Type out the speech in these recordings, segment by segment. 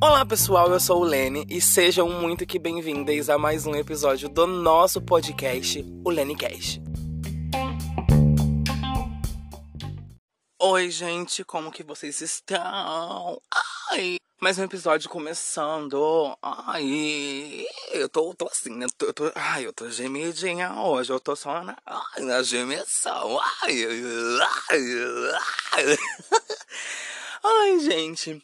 Olá pessoal, eu sou o Lene e sejam muito que bem-vindas a mais um episódio do nosso podcast, o LeneCast. Oi gente, como que vocês estão? Ai, mais um episódio começando. Ai, eu tô, tô assim, né? Eu tô, ai, eu tô gemidinha hoje, eu tô só na, na gemição. Ai, ai, ai. Ai gente.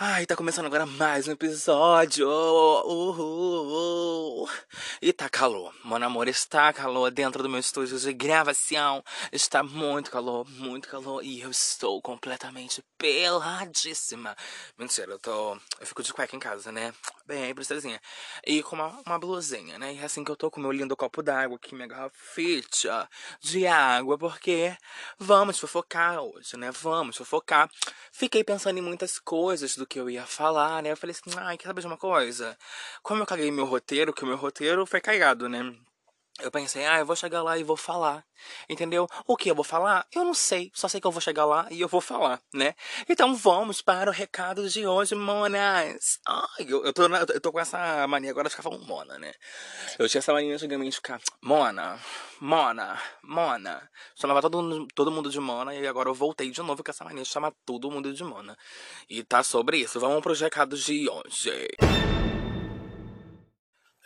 Ai, tá começando agora mais um episódio. Uhul. E tá calor. Meu amor, está calor dentro do meu estúdio de gravação. Está muito calor, muito calor. E eu estou completamente peladíssima. Mentira, eu tô. Eu fico de cueca em casa, né? Bem princesinha. E com uma, uma blusinha, né? E é assim que eu tô com meu lindo copo d'água aqui, minha garrafita de água. Porque vamos fofocar hoje, né? Vamos fofocar. Fiquei pensando em muitas coisas do que eu ia falar, né? Eu falei assim, ai, quer saber de uma coisa? Como eu caguei meu roteiro, que o meu roteiro foi cagado, né? Eu pensei, ah, eu vou chegar lá e vou falar. Entendeu? O que eu vou falar? Eu não sei. Só sei que eu vou chegar lá e eu vou falar, né? Então vamos para o recado de hoje, monas. Ai, eu, eu, tô, eu tô com essa mania agora de ficar falando mona, né? Eu tinha essa mania antigamente de ficar mona, mona, mona. Chamava todo, todo mundo de mona e agora eu voltei de novo com essa mania de chamar todo mundo de mona. E tá sobre isso. Vamos para os recados de hoje.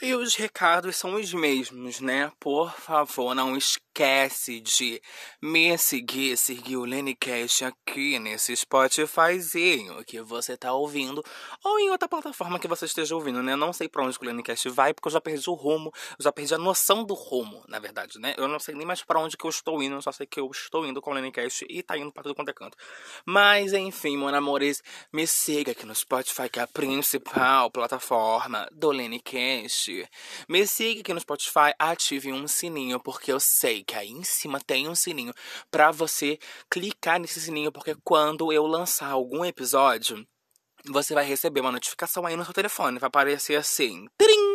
E os recados são os mesmos, né? Por favor, não esquece de me seguir, seguir o LeneCast aqui nesse Spotifyzinho que você tá ouvindo, ou em outra plataforma que você esteja ouvindo, né? não sei pra onde o LeneCast vai, porque eu já perdi o rumo, eu já perdi a noção do rumo, na verdade, né? Eu não sei nem mais para onde que eu estou indo, eu só sei que eu estou indo com o LeneCast e tá indo pra tudo quanto é canto. Mas, enfim, meus amores, me siga aqui no Spotify, que é a principal plataforma do LeneCast me siga aqui no Spotify, ative um sininho, porque eu sei que aí em cima tem um sininho para você clicar nesse sininho, porque quando eu lançar algum episódio, você vai receber uma notificação aí no seu telefone. Vai aparecer assim. Trim!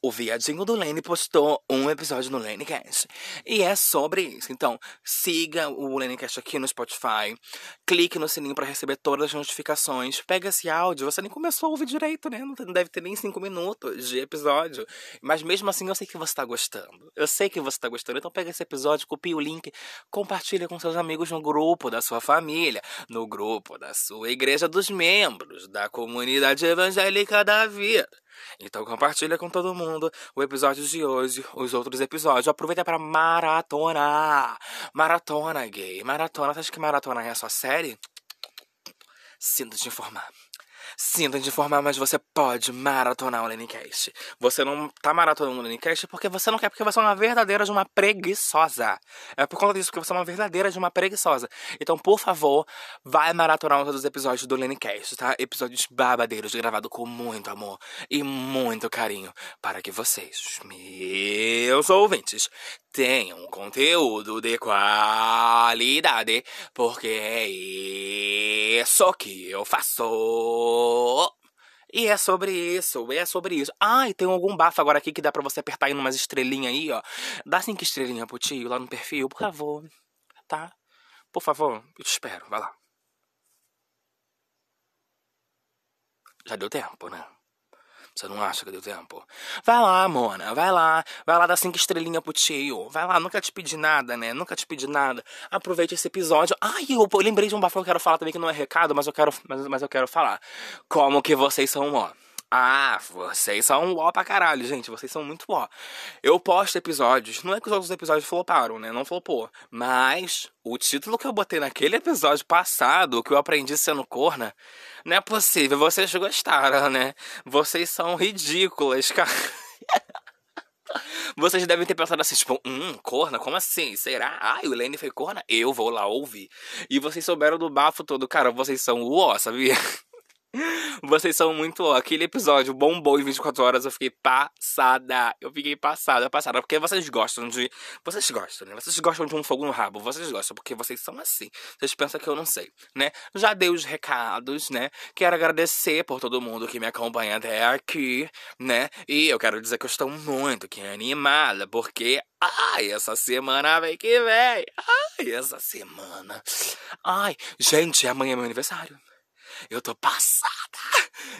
O viadinho do Lene postou um episódio no Lenecast. E é sobre isso. Então, siga o Lenecast aqui no Spotify. Clique no sininho para receber todas as notificações. Pega esse áudio. Você nem começou a ouvir direito, né? Não deve ter nem cinco minutos de episódio. Mas mesmo assim, eu sei que você tá gostando. Eu sei que você tá gostando. Então, pega esse episódio, copia o link, compartilha com seus amigos no grupo da sua família, no grupo da sua igreja dos membros, da comunidade evangélica da vida. Então compartilha com todo mundo o episódio de hoje, os outros episódios. Aproveita para maratona. Maratona gay. Maratona. Você acha que maratona é a sua série? Sinto te informar. Sinto te informar, mas você pode maratonar o Lenicast. Você não tá maratonando o Lenicast porque você não quer, porque você é uma verdadeira de uma preguiçosa. É por conta disso que você é uma verdadeira de uma preguiçosa. Então, por favor, vai maratonar todos os episódios do Lenicast, tá? Episódios babadeiros, gravados com muito amor e muito carinho, para que vocês, meus ouvintes, tenham conteúdo de qualidade, porque é isso que eu faço. E é sobre isso, é sobre isso. Ah, e tem algum bafo agora aqui que dá pra você apertar aí umas estrelinhas aí, ó. Dá cinco estrelinhas pro tio lá no perfil, por favor. Tá? Por favor, eu te espero, vai lá. Já deu tempo, né? Você não acha que deu tempo? Vai lá, Mona, vai lá. Vai lá dar cinco estrelinhas pro tio. Vai lá, nunca te pedi nada, né? Nunca te pedi nada. Aproveite esse episódio. Ai, eu, eu lembrei de um bafo que eu quero falar também, que não é recado, mas eu quero, mas, mas eu quero falar. Como que vocês são, ó. Ah, vocês são ó pra caralho, gente. Vocês são muito ó. Eu posto episódios. Não é que os outros episódios floparam, né? Não flopou. Mas o título que eu botei naquele episódio passado, que eu aprendi sendo corna, não é possível. Vocês gostaram, né? Vocês são ridículas, cara. Vocês devem ter pensado assim, tipo, hum, corna? Como assim? Será? Ai, o Lenny foi corna? Eu vou lá ouvir. E vocês souberam do bafo todo. Cara, vocês são o ó, sabia? Vocês são muito. Aquele episódio bombou em 24 horas. Eu fiquei passada. Eu fiquei passada, passada. Porque vocês gostam de. Vocês gostam, né? Vocês gostam de um fogo no rabo. Vocês gostam, porque vocês são assim. Vocês pensam que eu não sei, né? Já dei os recados, né? Quero agradecer por todo mundo que me acompanha até aqui, né? E eu quero dizer que eu estou muito que animada, porque. Ai, essa semana vem que vem. Ai, essa semana. Ai, gente, amanhã é meu aniversário. Eu tô passada.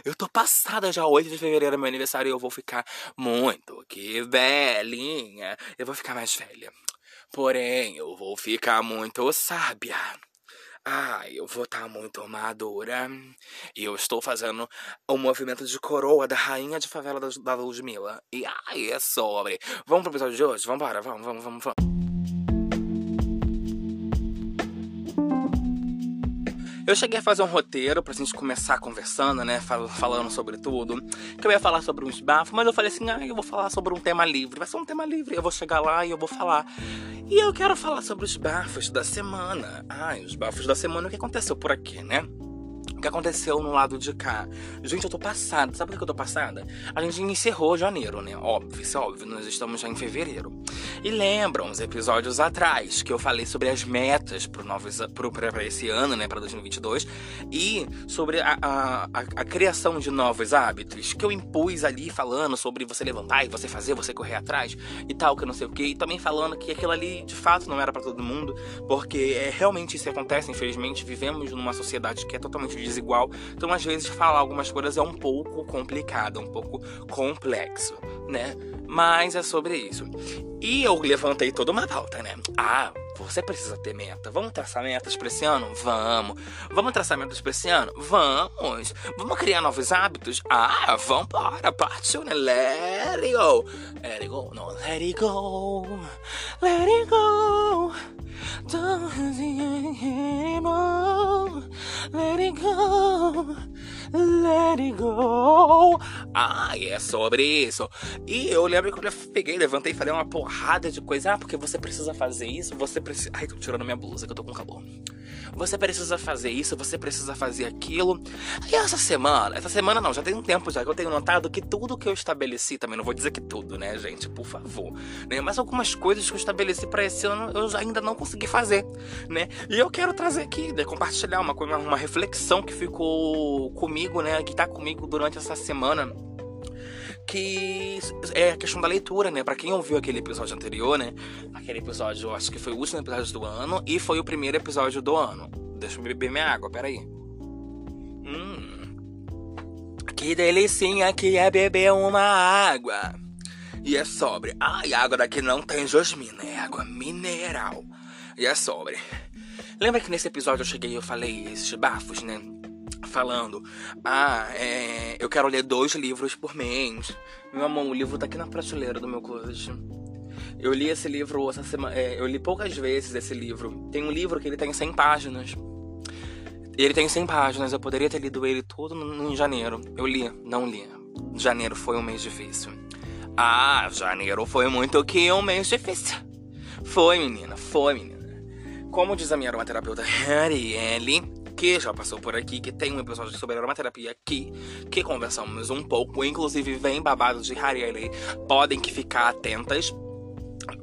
Eu tô passada já. 8 de fevereiro é meu aniversário e eu vou ficar muito que velhinha. Eu vou ficar mais velha. Porém, eu vou ficar muito sábia. Ah, eu vou estar tá muito madura. E eu estou fazendo o movimento de coroa da rainha de favela da, da Ludmilla. E ai, é sobre. Vamos pro episódio de hoje? Vambora, vamos, vamos, vamos, vamos. Eu cheguei a fazer um roteiro pra gente começar conversando, né? Falando sobre tudo. Que eu ia falar sobre uns bafos, mas eu falei assim: ah, eu vou falar sobre um tema livre. Vai ser um tema livre. Eu vou chegar lá e eu vou falar. E eu quero falar sobre os bafos da semana. Ai, os bafos da semana, o que aconteceu por aqui, né? Que aconteceu no lado de cá? Gente, eu tô passada. Sabe por que eu tô passada? A gente encerrou janeiro, né? Óbvio, isso é óbvio. Nós estamos já em fevereiro. E lembram os episódios atrás que eu falei sobre as metas pro novos, pro, pra esse ano, né? Pra 2022. E sobre a, a, a, a criação de novos hábitos que eu impus ali falando sobre você levantar e você fazer, você correr atrás e tal, que não sei o que. E também falando que aquilo ali de fato não era para todo mundo, porque é, realmente isso acontece. Infelizmente, vivemos numa sociedade que é totalmente desigual. Então, às vezes, falar algumas coisas é um pouco complicado, um pouco complexo, né? Mas é sobre isso. E eu levantei toda uma pauta, né? Ah, você precisa ter meta. Vamos traçar metas pra esse ano? Vamos. Vamos traçar metas pra esse ano? Vamos. Vamos criar novos hábitos? Ah, vambora. Partiu, né? Let it go. Let it go. Não, let it go. Let it go. Ah, é sobre isso. E eu lembro quando eu peguei, levantei e falei uma porrada de coisa. Ah, porque você precisa fazer isso, você precisa. Ai, tô tirando minha blusa que eu tô com calor. Você precisa fazer isso, você precisa fazer aquilo. E essa semana, essa semana não, já tem um tempo já que eu tenho notado que tudo que eu estabeleci, também não vou dizer que tudo, né, gente, por favor, né? Mas algumas coisas que eu estabeleci para esse ano eu ainda não consegui fazer, né? E eu quero trazer aqui, né, compartilhar uma, uma reflexão que ficou comigo, né, que tá comigo durante essa semana que é a questão da leitura, né? Para quem ouviu aquele episódio anterior, né? Aquele episódio, acho que foi o último episódio do ano e foi o primeiro episódio do ano. Deixa eu beber minha água, peraí. Hum. Que delicinha que é beber uma água. E é sobre. Ai, água daqui não tem jasmina, é água mineral. E é sobre. Lembra que nesse episódio eu cheguei e eu falei esses bafos, né? Falando: Ah, é, eu quero ler dois livros por mês. Meu amor, o livro tá aqui na prateleira do meu closet. Eu li esse livro essa semana. É, eu li poucas vezes esse livro. Tem um livro que ele tem 100 páginas. Ele tem 100 páginas. Eu poderia ter lido ele todo em janeiro. Eu li, não li. Janeiro foi um mês difícil. Ah, janeiro foi muito que um mês difícil. Foi, menina, foi, menina. Como diz a minha aromaterapeuta Harrielle, que já passou por aqui, que tem um episódio sobre aromaterapia aqui, que conversamos um pouco, inclusive vem babado de Harielle, podem que ficar atentas.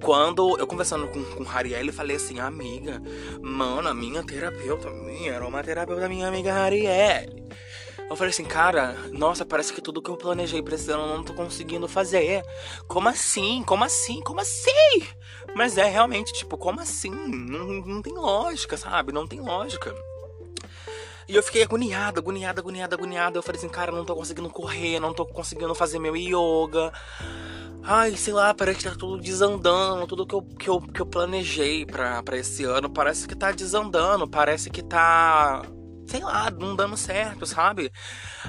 Quando eu conversando com, com falei assim, amiga, mano, a minha terapeuta, minha aromaterapeuta, minha amiga Harielle. Eu falei assim, cara, nossa, parece que tudo que eu planejei pra esse ano eu não tô conseguindo fazer. Como assim? Como assim? Como assim? Mas é realmente, tipo, como assim? Não, não tem lógica, sabe? Não tem lógica. E eu fiquei agoniada, agoniada, agoniada, agoniada. Eu falei assim, cara, não tô conseguindo correr, não tô conseguindo fazer meu yoga. Ai, sei lá, parece que tá tudo desandando. Tudo que eu, que eu, que eu planejei pra, pra esse ano parece que tá desandando. Parece que tá. Sei lá, não dando certo, sabe?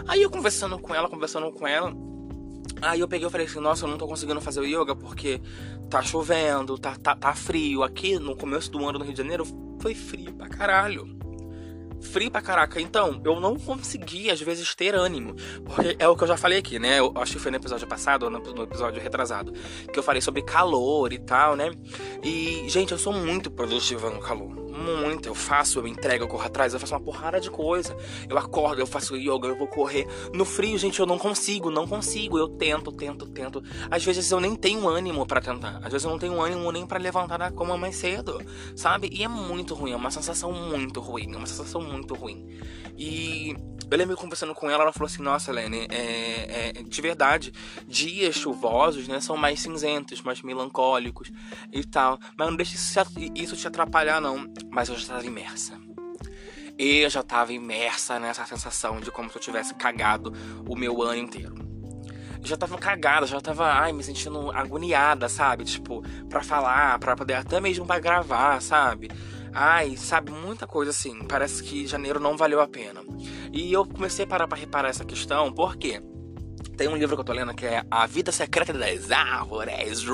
Aí eu conversando com ela, conversando com ela. Aí eu peguei e falei assim, nossa, eu não tô conseguindo fazer o yoga porque tá chovendo, tá, tá, tá frio. Aqui no começo do ano no Rio de Janeiro foi frio pra caralho frio pra caraca. Então, eu não consegui, às vezes, ter ânimo. Porque é o que eu já falei aqui, né? Eu acho que foi no episódio passado, ou no episódio retrasado, que eu falei sobre calor e tal, né? E, gente, eu sou muito produtiva no calor. Muito. Eu faço, eu entrego, eu corro atrás, eu faço uma porrada de coisa. Eu acordo, eu faço yoga, eu vou correr. No frio, gente, eu não consigo, não consigo. Eu tento, tento, tento. Às vezes eu nem tenho ânimo para tentar. Às vezes eu não tenho ânimo nem para levantar da cama mais cedo, sabe? E é muito ruim, é uma sensação muito ruim, é uma sensação muito ruim. E eu lembro conversando com ela, ela falou assim: Nossa, Helene, é, é, de verdade, dias chuvosos, né, são mais cinzentos, mais melancólicos e tal. Mas não deixe isso te atrapalhar, não. Mas eu já estava imersa. Eu já estava imersa nessa sensação de como se eu tivesse cagado o meu ano inteiro. Já tava cagada, já tava, ai, me sentindo agoniada, sabe? Tipo, pra falar, pra poder até mesmo pra gravar, sabe? Ai, sabe, muita coisa assim. Parece que janeiro não valeu a pena. E eu comecei a parar pra reparar essa questão, por quê? Tem um livro que eu tô lendo que é A Vida Secreta das Árvores.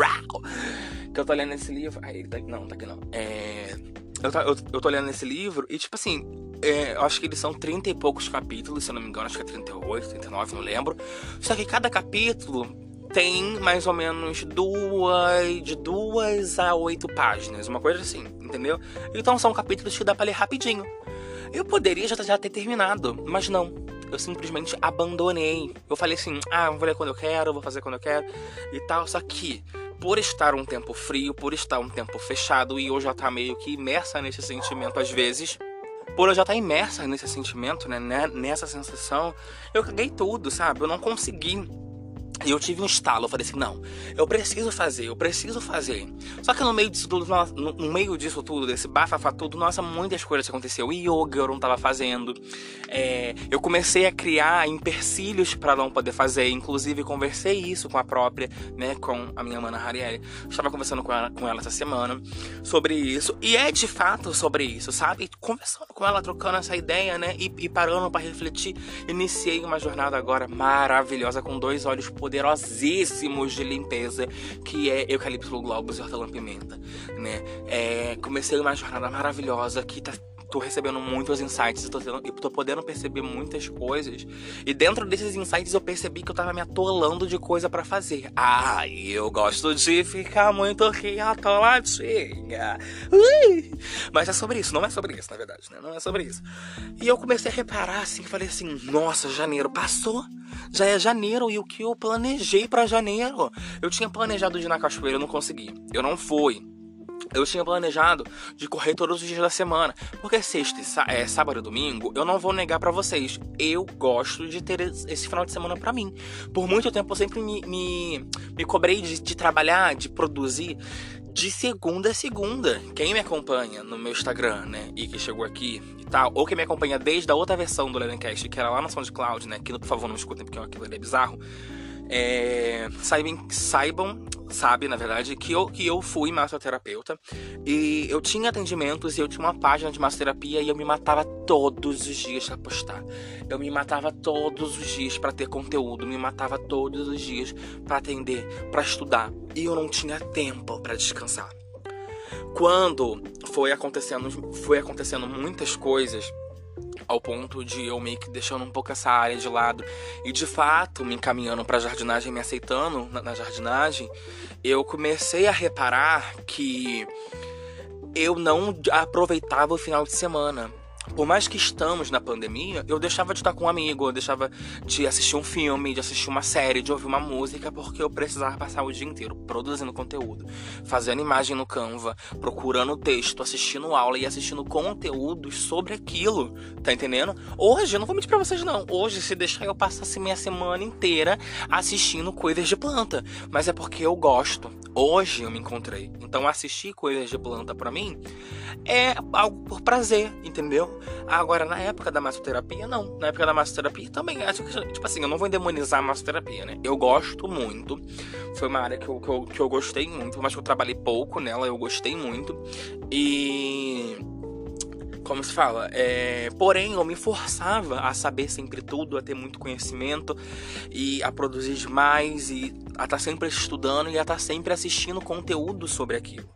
Que eu tô lendo esse livro. Ai, tá, não, tá aqui não. É. Eu, eu, eu tô lendo esse livro e, tipo assim, é, eu acho que eles são 30 e poucos capítulos, se eu não me engano, acho que é 38, 39, não lembro. Só que cada capítulo tem mais ou menos duas, de duas a oito páginas, uma coisa assim, entendeu? Então são capítulos que dá pra ler rapidinho. Eu poderia já, já ter terminado, mas não eu simplesmente abandonei. Eu falei assim: ah, vou ler quando eu quero, vou fazer quando eu quero e tal. Só que, por estar um tempo frio, por estar um tempo fechado e eu já tá meio que imersa nesse sentimento às vezes, por eu já estar tá imersa nesse sentimento, né, nessa sensação, eu caguei tudo, sabe? Eu não consegui e eu tive um estalo, eu falei assim, não, eu preciso fazer, eu preciso fazer. Só que no meio disso tudo, no, meio disso tudo, desse bafafá tudo, nossa, muitas coisas aconteceu. Yoga eu não tava fazendo. É, eu comecei a criar empecilhos para não poder fazer. Inclusive, conversei isso com a própria, né, com a minha mana Harielle. Estava conversando com ela, com ela essa semana sobre isso. E é de fato sobre isso, sabe? Conversando com ela, trocando essa ideia, né, e, e parando para refletir. Iniciei uma jornada agora maravilhosa com dois olhos por poderosíssimos de limpeza, que é Eucalipto Globus e Hortelã-Pimenta, né? É, comecei uma jornada maravilhosa que tá tô recebendo muitos insights e tô, tendo, tô podendo perceber muitas coisas. E dentro desses insights eu percebi que eu tava me atolando de coisa para fazer. Ah, eu gosto de ficar muito aqui atoladinha. Ui! Mas é sobre isso, não é sobre isso, na verdade, né? Não é sobre isso. E eu comecei a reparar assim, falei assim, nossa, janeiro passou. Já é janeiro e o que eu planejei para janeiro? Eu tinha planejado de ir na cachoeira, eu não consegui. Eu não fui eu tinha planejado de correr todos os dias da semana, porque sexta, é, sábado e domingo, eu não vou negar para vocês, eu gosto de ter esse final de semana para mim. Por muito tempo eu sempre me, me, me cobrei de, de trabalhar, de produzir de segunda a segunda. Quem me acompanha no meu Instagram, né, e que chegou aqui e tal, ou quem me acompanha desde a outra versão do Ledencast, que era lá no SoundCloud, né, que por favor não escutem porque aquilo ali é bizarro, é, saibam, saibam sabe, na verdade, que eu, que eu fui massoterapeuta e eu tinha atendimentos e eu tinha uma página de massoterapia e eu me matava todos os dias para postar. Eu me matava todos os dias para ter conteúdo, me matava todos os dias para atender, para estudar e eu não tinha tempo para descansar. Quando foi acontecendo, foi acontecendo muitas coisas ao ponto de eu meio que deixando um pouco essa área de lado. E de fato me encaminhando para jardinagem, me aceitando na, na jardinagem, eu comecei a reparar que eu não aproveitava o final de semana por mais que estamos na pandemia, eu deixava de estar com um amigo, eu deixava de assistir um filme, de assistir uma série, de ouvir uma música, porque eu precisava passar o dia inteiro produzindo conteúdo, fazendo imagem no Canva, procurando texto, assistindo aula e assistindo conteúdos sobre aquilo, tá entendendo? Hoje, eu não vou mentir pra vocês não, hoje se deixar eu passasse minha semana inteira assistindo coisas de planta, mas é porque eu gosto. Hoje eu me encontrei. Então assistir coisas de planta para mim é algo por prazer, entendeu? Agora, na época da massoterapia, não. Na época da massoterapia também. Tipo assim, eu não vou endemonizar a massoterapia, né? Eu gosto muito. Foi uma área que eu, que eu, que eu gostei muito, mas que eu trabalhei pouco nela, eu gostei muito. E como se fala, é, porém eu me forçava a saber sempre tudo, a ter muito conhecimento e a produzir demais e a estar tá sempre estudando e a estar tá sempre assistindo conteúdo sobre aquilo.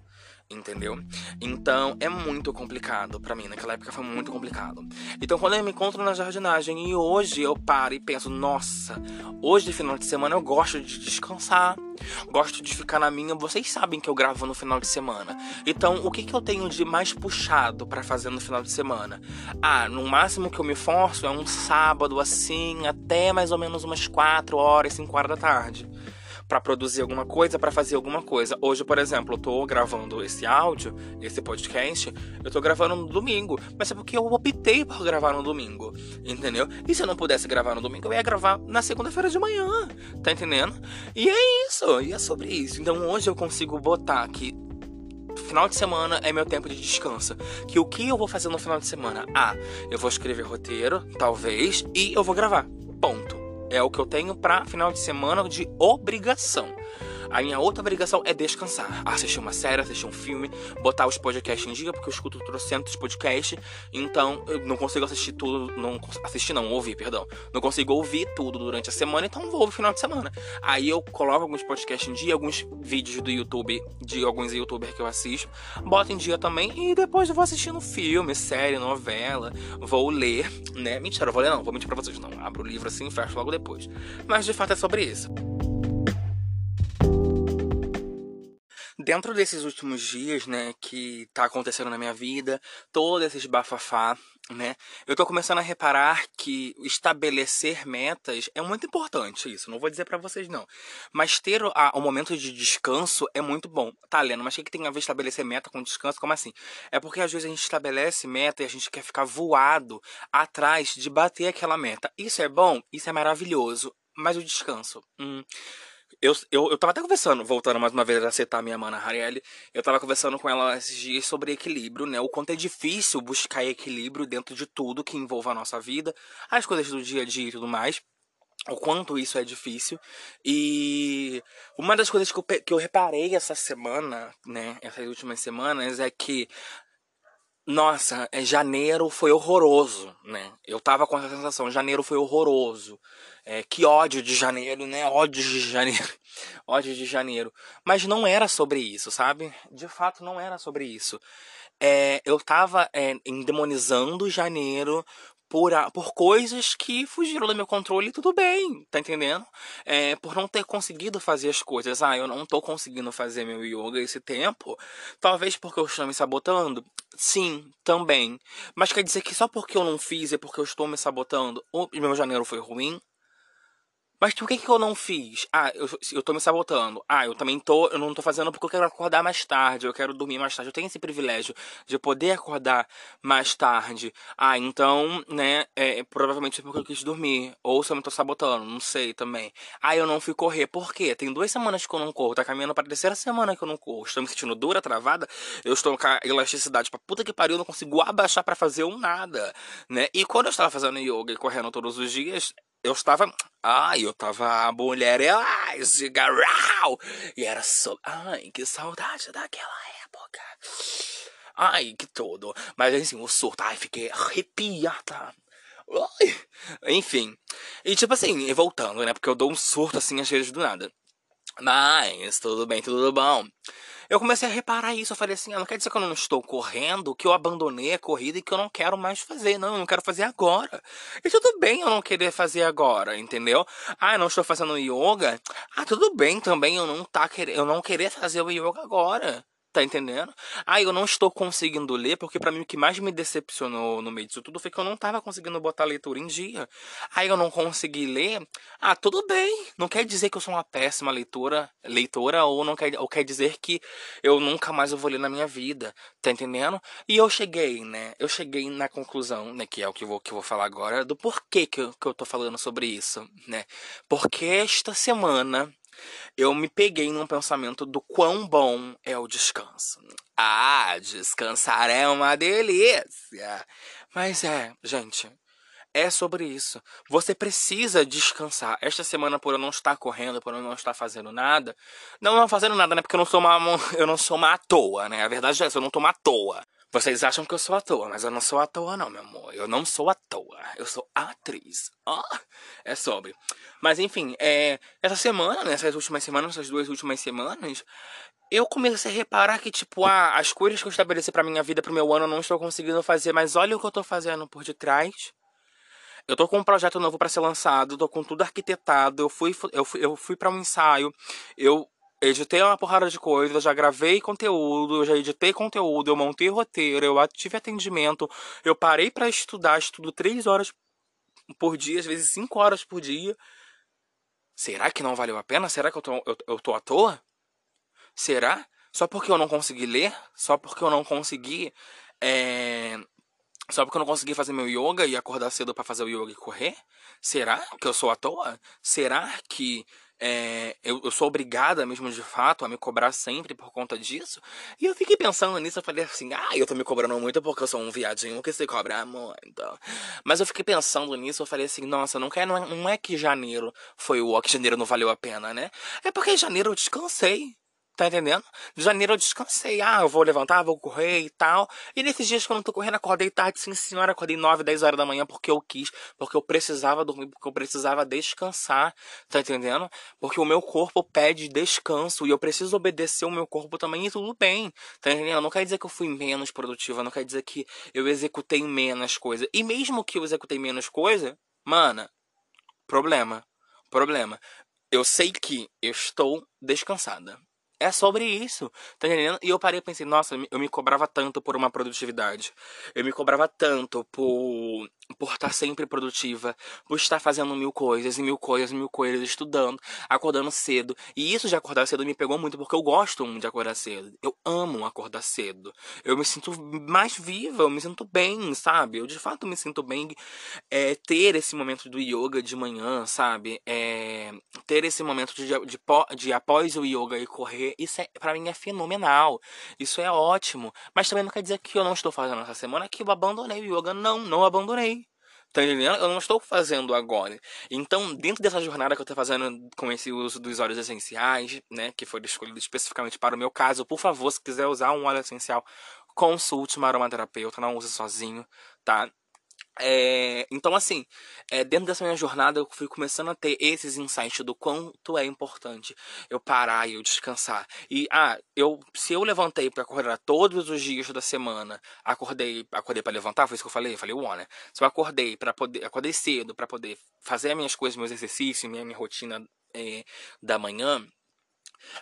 Entendeu? Então é muito complicado para mim. Naquela época foi muito complicado. Então quando eu me encontro na jardinagem e hoje eu paro e penso, nossa, hoje de final de semana eu gosto de descansar, gosto de ficar na minha. Vocês sabem que eu gravo no final de semana. Então o que, que eu tenho de mais puxado para fazer no final de semana? Ah, no máximo que eu me forço é um sábado assim, até mais ou menos umas 4 horas, 5 horas da tarde para produzir alguma coisa, para fazer alguma coisa. Hoje, por exemplo, eu tô gravando esse áudio, esse podcast, eu tô gravando no domingo, mas é porque eu optei por gravar no domingo, entendeu? E se eu não pudesse gravar no domingo, eu ia gravar na segunda-feira de manhã, tá entendendo? E é isso, e é sobre isso. Então hoje eu consigo botar aqui final de semana é meu tempo de descanso. Que o que eu vou fazer no final de semana? Ah, eu vou escrever roteiro, talvez, e eu vou gravar. Ponto. É o que eu tenho para final de semana de obrigação. A minha outra obrigação é descansar. Assistir uma série, assistir um filme, botar os podcasts em dia, porque eu escuto trocentos podcasts, então eu não consigo assistir tudo, não assistir não, ouvir, perdão. Não consigo ouvir tudo durante a semana, então vou no final de semana. Aí eu coloco alguns podcasts em dia, alguns vídeos do YouTube, de alguns youtubers que eu assisto, boto em dia também e depois eu vou assistindo filme, série, novela, vou ler, né? Mentira, eu vou ler não, vou mentir pra vocês não. Abro o livro assim e fecho logo depois. Mas de fato é sobre isso. Dentro desses últimos dias, né, que tá acontecendo na minha vida, todos esses bafafá, né, eu tô começando a reparar que estabelecer metas é muito importante isso, não vou dizer para vocês não, mas ter o, a, o momento de descanso é muito bom. Tá, Lena, mas o que, que tem a ver estabelecer meta com descanso? Como assim? É porque às vezes a gente estabelece meta e a gente quer ficar voado atrás de bater aquela meta. Isso é bom, isso é maravilhoso, mas o descanso, hum, eu, eu, eu tava até conversando, voltando mais uma vez a citar minha mana Harielle, eu tava conversando com ela esses dias sobre equilíbrio, né? O quanto é difícil buscar equilíbrio dentro de tudo que envolva a nossa vida, as coisas do dia a dia e tudo mais. O quanto isso é difícil. E uma das coisas que eu, que eu reparei essa semana, né? Essas últimas semanas, é que nossa, é, janeiro foi horroroso, né? Eu tava com essa sensação, janeiro foi horroroso. É, que ódio de janeiro, né? Ódio de janeiro. ódio de janeiro. Mas não era sobre isso, sabe? De fato, não era sobre isso. É, eu tava é, endemonizando janeiro por, a, por coisas que fugiram do meu controle e tudo bem, tá entendendo? É, por não ter conseguido fazer as coisas. Ah, eu não tô conseguindo fazer meu yoga esse tempo. Talvez porque eu estou me sabotando. Sim, também. Mas quer dizer que só porque eu não fiz é porque eu estou me sabotando? O meu janeiro foi ruim? Mas por que, que eu não fiz? Ah, eu, eu tô me sabotando. Ah, eu também tô. Eu não tô fazendo porque eu quero acordar mais tarde. Eu quero dormir mais tarde. Eu tenho esse privilégio de poder acordar mais tarde. Ah, então, né? É, provavelmente é porque eu quis dormir. Ou se eu me tô sabotando, não sei também. Ah, eu não fui correr. Por quê? Tem duas semanas que eu não corro. Tá caminhando pra terceira semana que eu não corro. Estou me sentindo dura, travada. Eu estou com a elasticidade pra puta que pariu. Eu não consigo abaixar para fazer um nada, né? E quando eu estava fazendo yoga e correndo todos os dias, eu estava. Ai, eu tava. A mulher. Ai, cigarral! E era só. Ai, que saudade daquela época. Ai, que todo. Mas assim, o surto. Ai, fiquei arrepiada. Ai. Enfim. E tipo assim, voltando, né? Porque eu dou um surto assim às vezes do nada. Mas, tudo bem, tudo bom. Eu comecei a reparar isso. Eu falei assim: ah, não quer dizer que eu não estou correndo, que eu abandonei a corrida e que eu não quero mais fazer. Não, eu não quero fazer agora. E tudo bem eu não querer fazer agora, entendeu? Ah, eu não estou fazendo yoga. Ah, tudo bem também eu não, tá querer, eu não querer fazer o yoga agora. Tá entendendo? Ah, eu não estou conseguindo ler, porque para mim o que mais me decepcionou no meio disso tudo foi que eu não tava conseguindo botar a leitura em dia. Aí eu não consegui ler. Ah, tudo bem. Não quer dizer que eu sou uma péssima leitora, leitora ou não quer, ou quer dizer que eu nunca mais vou ler na minha vida. Tá entendendo? E eu cheguei, né? Eu cheguei na conclusão, né, que é o que eu vou, que eu vou falar agora, do porquê que eu, que eu tô falando sobre isso, né? Porque esta semana eu me peguei num pensamento do quão bom é o descanso. Ah, descansar é uma delícia. Mas é, gente, é sobre isso. Você precisa descansar. Esta semana, por eu não estar correndo, por eu não estar fazendo nada. Não, não fazendo nada, né? Porque eu não sou uma, eu não sou uma à toa, né? A verdade é essa, eu não tô uma à toa. Vocês acham que eu sou à toa, mas eu não sou à toa, não, meu amor. Eu não sou à toa. Eu sou atriz. Ó, oh, é sobre. Mas enfim, é, essa semana, nessas né, últimas semanas, essas duas últimas semanas, eu comecei a reparar que, tipo, ah, as coisas que eu estabeleci pra minha vida, pro meu ano, eu não estou conseguindo fazer, mas olha o que eu tô fazendo por detrás. Eu tô com um projeto novo para ser lançado, tô com tudo arquitetado, eu fui, eu fui, eu fui para um ensaio, eu editei uma porrada de coisas, já gravei conteúdo, já editei conteúdo, eu montei roteiro, eu tive atendimento, eu parei para estudar, estudo três horas por dia, às vezes cinco horas por dia. Será que não valeu a pena? Será que eu tô, eu, eu tô à toa? Será? Só porque eu não consegui ler? Só porque eu não consegui. É... Só porque eu não consegui fazer meu yoga e acordar cedo para fazer o yoga e correr? Será que eu sou à toa? Será que é, eu, eu, sou obrigada mesmo de fato a me cobrar sempre por conta disso. E eu fiquei pensando nisso, eu falei assim, ah, eu tô me cobrando muito porque eu sou um viadinho que se cobra muito. Mas eu fiquei pensando nisso, eu falei assim, nossa, não, quer, não, é, não é que janeiro foi o que janeiro não valeu a pena, né? É porque em janeiro eu descansei. Tá entendendo? De janeiro eu descansei. Ah, eu vou levantar, vou correr e tal. E nesses dias que eu não tô correndo, acordei tarde, sim senhora. Acordei 9, 10 horas da manhã porque eu quis. Porque eu precisava dormir, porque eu precisava descansar. Tá entendendo? Porque o meu corpo pede descanso. E eu preciso obedecer o meu corpo também. E tudo bem. Tá entendendo? Não quer dizer que eu fui menos produtiva. Não quer dizer que eu executei menos coisa. E mesmo que eu executei menos coisa, mana, problema. Problema. Eu sei que eu estou descansada. É sobre isso, tá entendendo? E eu parei e pensei, nossa, eu me cobrava tanto por uma produtividade. Eu me cobrava tanto por por estar sempre produtiva, por estar fazendo mil coisas e mil coisas, mil coisas, estudando, acordando cedo. E isso de acordar cedo me pegou muito porque eu gosto de acordar cedo. Eu amo acordar cedo. Eu me sinto mais viva, eu me sinto bem, sabe? Eu de fato me sinto bem é, ter esse momento do yoga de manhã, sabe? É, ter esse momento de, de, de, de após o yoga e correr, isso é, para mim é fenomenal. Isso é ótimo. Mas também não quer dizer que eu não estou fazendo essa semana que eu abandonei o yoga. Não, não abandonei. Tá entendendo? Eu não estou fazendo agora. Então, dentro dessa jornada que eu estou fazendo com esse uso dos óleos essenciais, né, que foi escolhido especificamente para o meu caso, por favor, se quiser usar um óleo essencial, consulte uma aromaterapeuta, não use sozinho, tá? É, então, assim, é, dentro dessa minha jornada, eu fui começando a ter esses insights do quanto é importante eu parar e eu descansar. E, ah, eu, se eu levantei para acordar todos os dias da semana, acordei, acordei para levantar, foi isso que eu falei? Eu falei, uau, né? Se eu acordei para poder, acordei cedo para poder fazer as minhas coisas, meus exercícios, minha, minha rotina é, da manhã,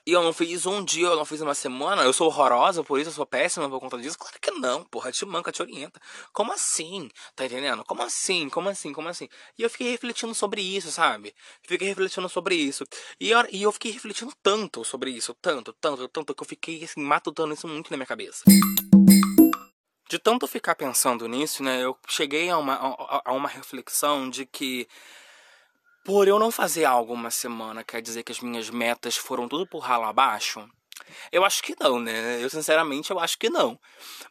e eu não fiz um dia, eu não fiz uma semana, eu sou horrorosa por isso, eu sou péssima por conta disso. Claro que não, porra, te manca, te orienta. Como assim? Tá entendendo? Como assim? Como assim? Como assim? E eu fiquei refletindo sobre isso, sabe? Fiquei refletindo sobre isso. E eu, e eu fiquei refletindo tanto sobre isso, tanto, tanto, tanto, que eu fiquei assim, matutando isso muito na minha cabeça. De tanto ficar pensando nisso, né, eu cheguei a uma, a, a uma reflexão de que por eu não fazer algo uma semana, quer dizer que as minhas metas foram tudo por ralo abaixo? Eu acho que não, né? Eu sinceramente eu acho que não.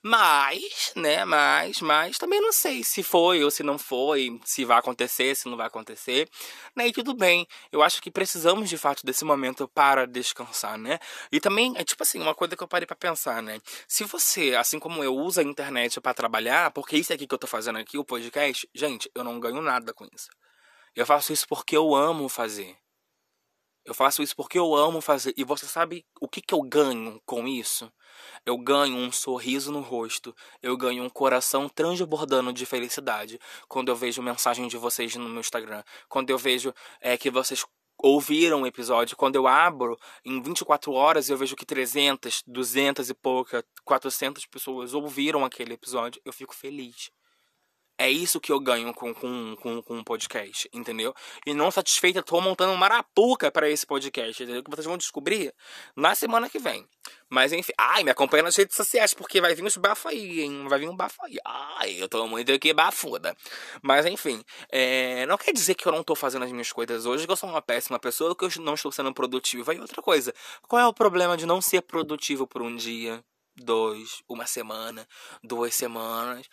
Mas, né, mas, mas também não sei se foi ou se não foi, se vai acontecer, se não vai acontecer. Né? E tudo bem. Eu acho que precisamos de fato desse momento para descansar, né? E também, é tipo assim, uma coisa que eu parei para pensar, né? Se você, assim como eu, usa a internet para trabalhar, porque isso aqui que eu tô fazendo aqui, o podcast, gente, eu não ganho nada com isso. Eu faço isso porque eu amo fazer. Eu faço isso porque eu amo fazer. E você sabe o que, que eu ganho com isso? Eu ganho um sorriso no rosto. Eu ganho um coração transbordando de felicidade quando eu vejo mensagem de vocês no meu Instagram. Quando eu vejo é, que vocês ouviram o episódio. Quando eu abro, em 24 horas, eu vejo que 300, 200 e pouca, 400 pessoas ouviram aquele episódio. Eu fico feliz. É isso que eu ganho com, com, com, com um podcast, entendeu? E não satisfeita, tô montando uma marapuca para esse podcast, entendeu? Que vocês vão descobrir na semana que vem. Mas enfim, ai, me acompanha nas redes sociais, porque vai vir uns bafos aí, hein? Vai vir um bafo aí. Ai, eu tô muito aqui bafuda. Mas enfim, é... não quer dizer que eu não tô fazendo as minhas coisas hoje, que eu sou uma péssima pessoa, que eu não estou sendo produtiva. E outra coisa, qual é o problema de não ser produtivo por um dia? dois, uma semana, duas semanas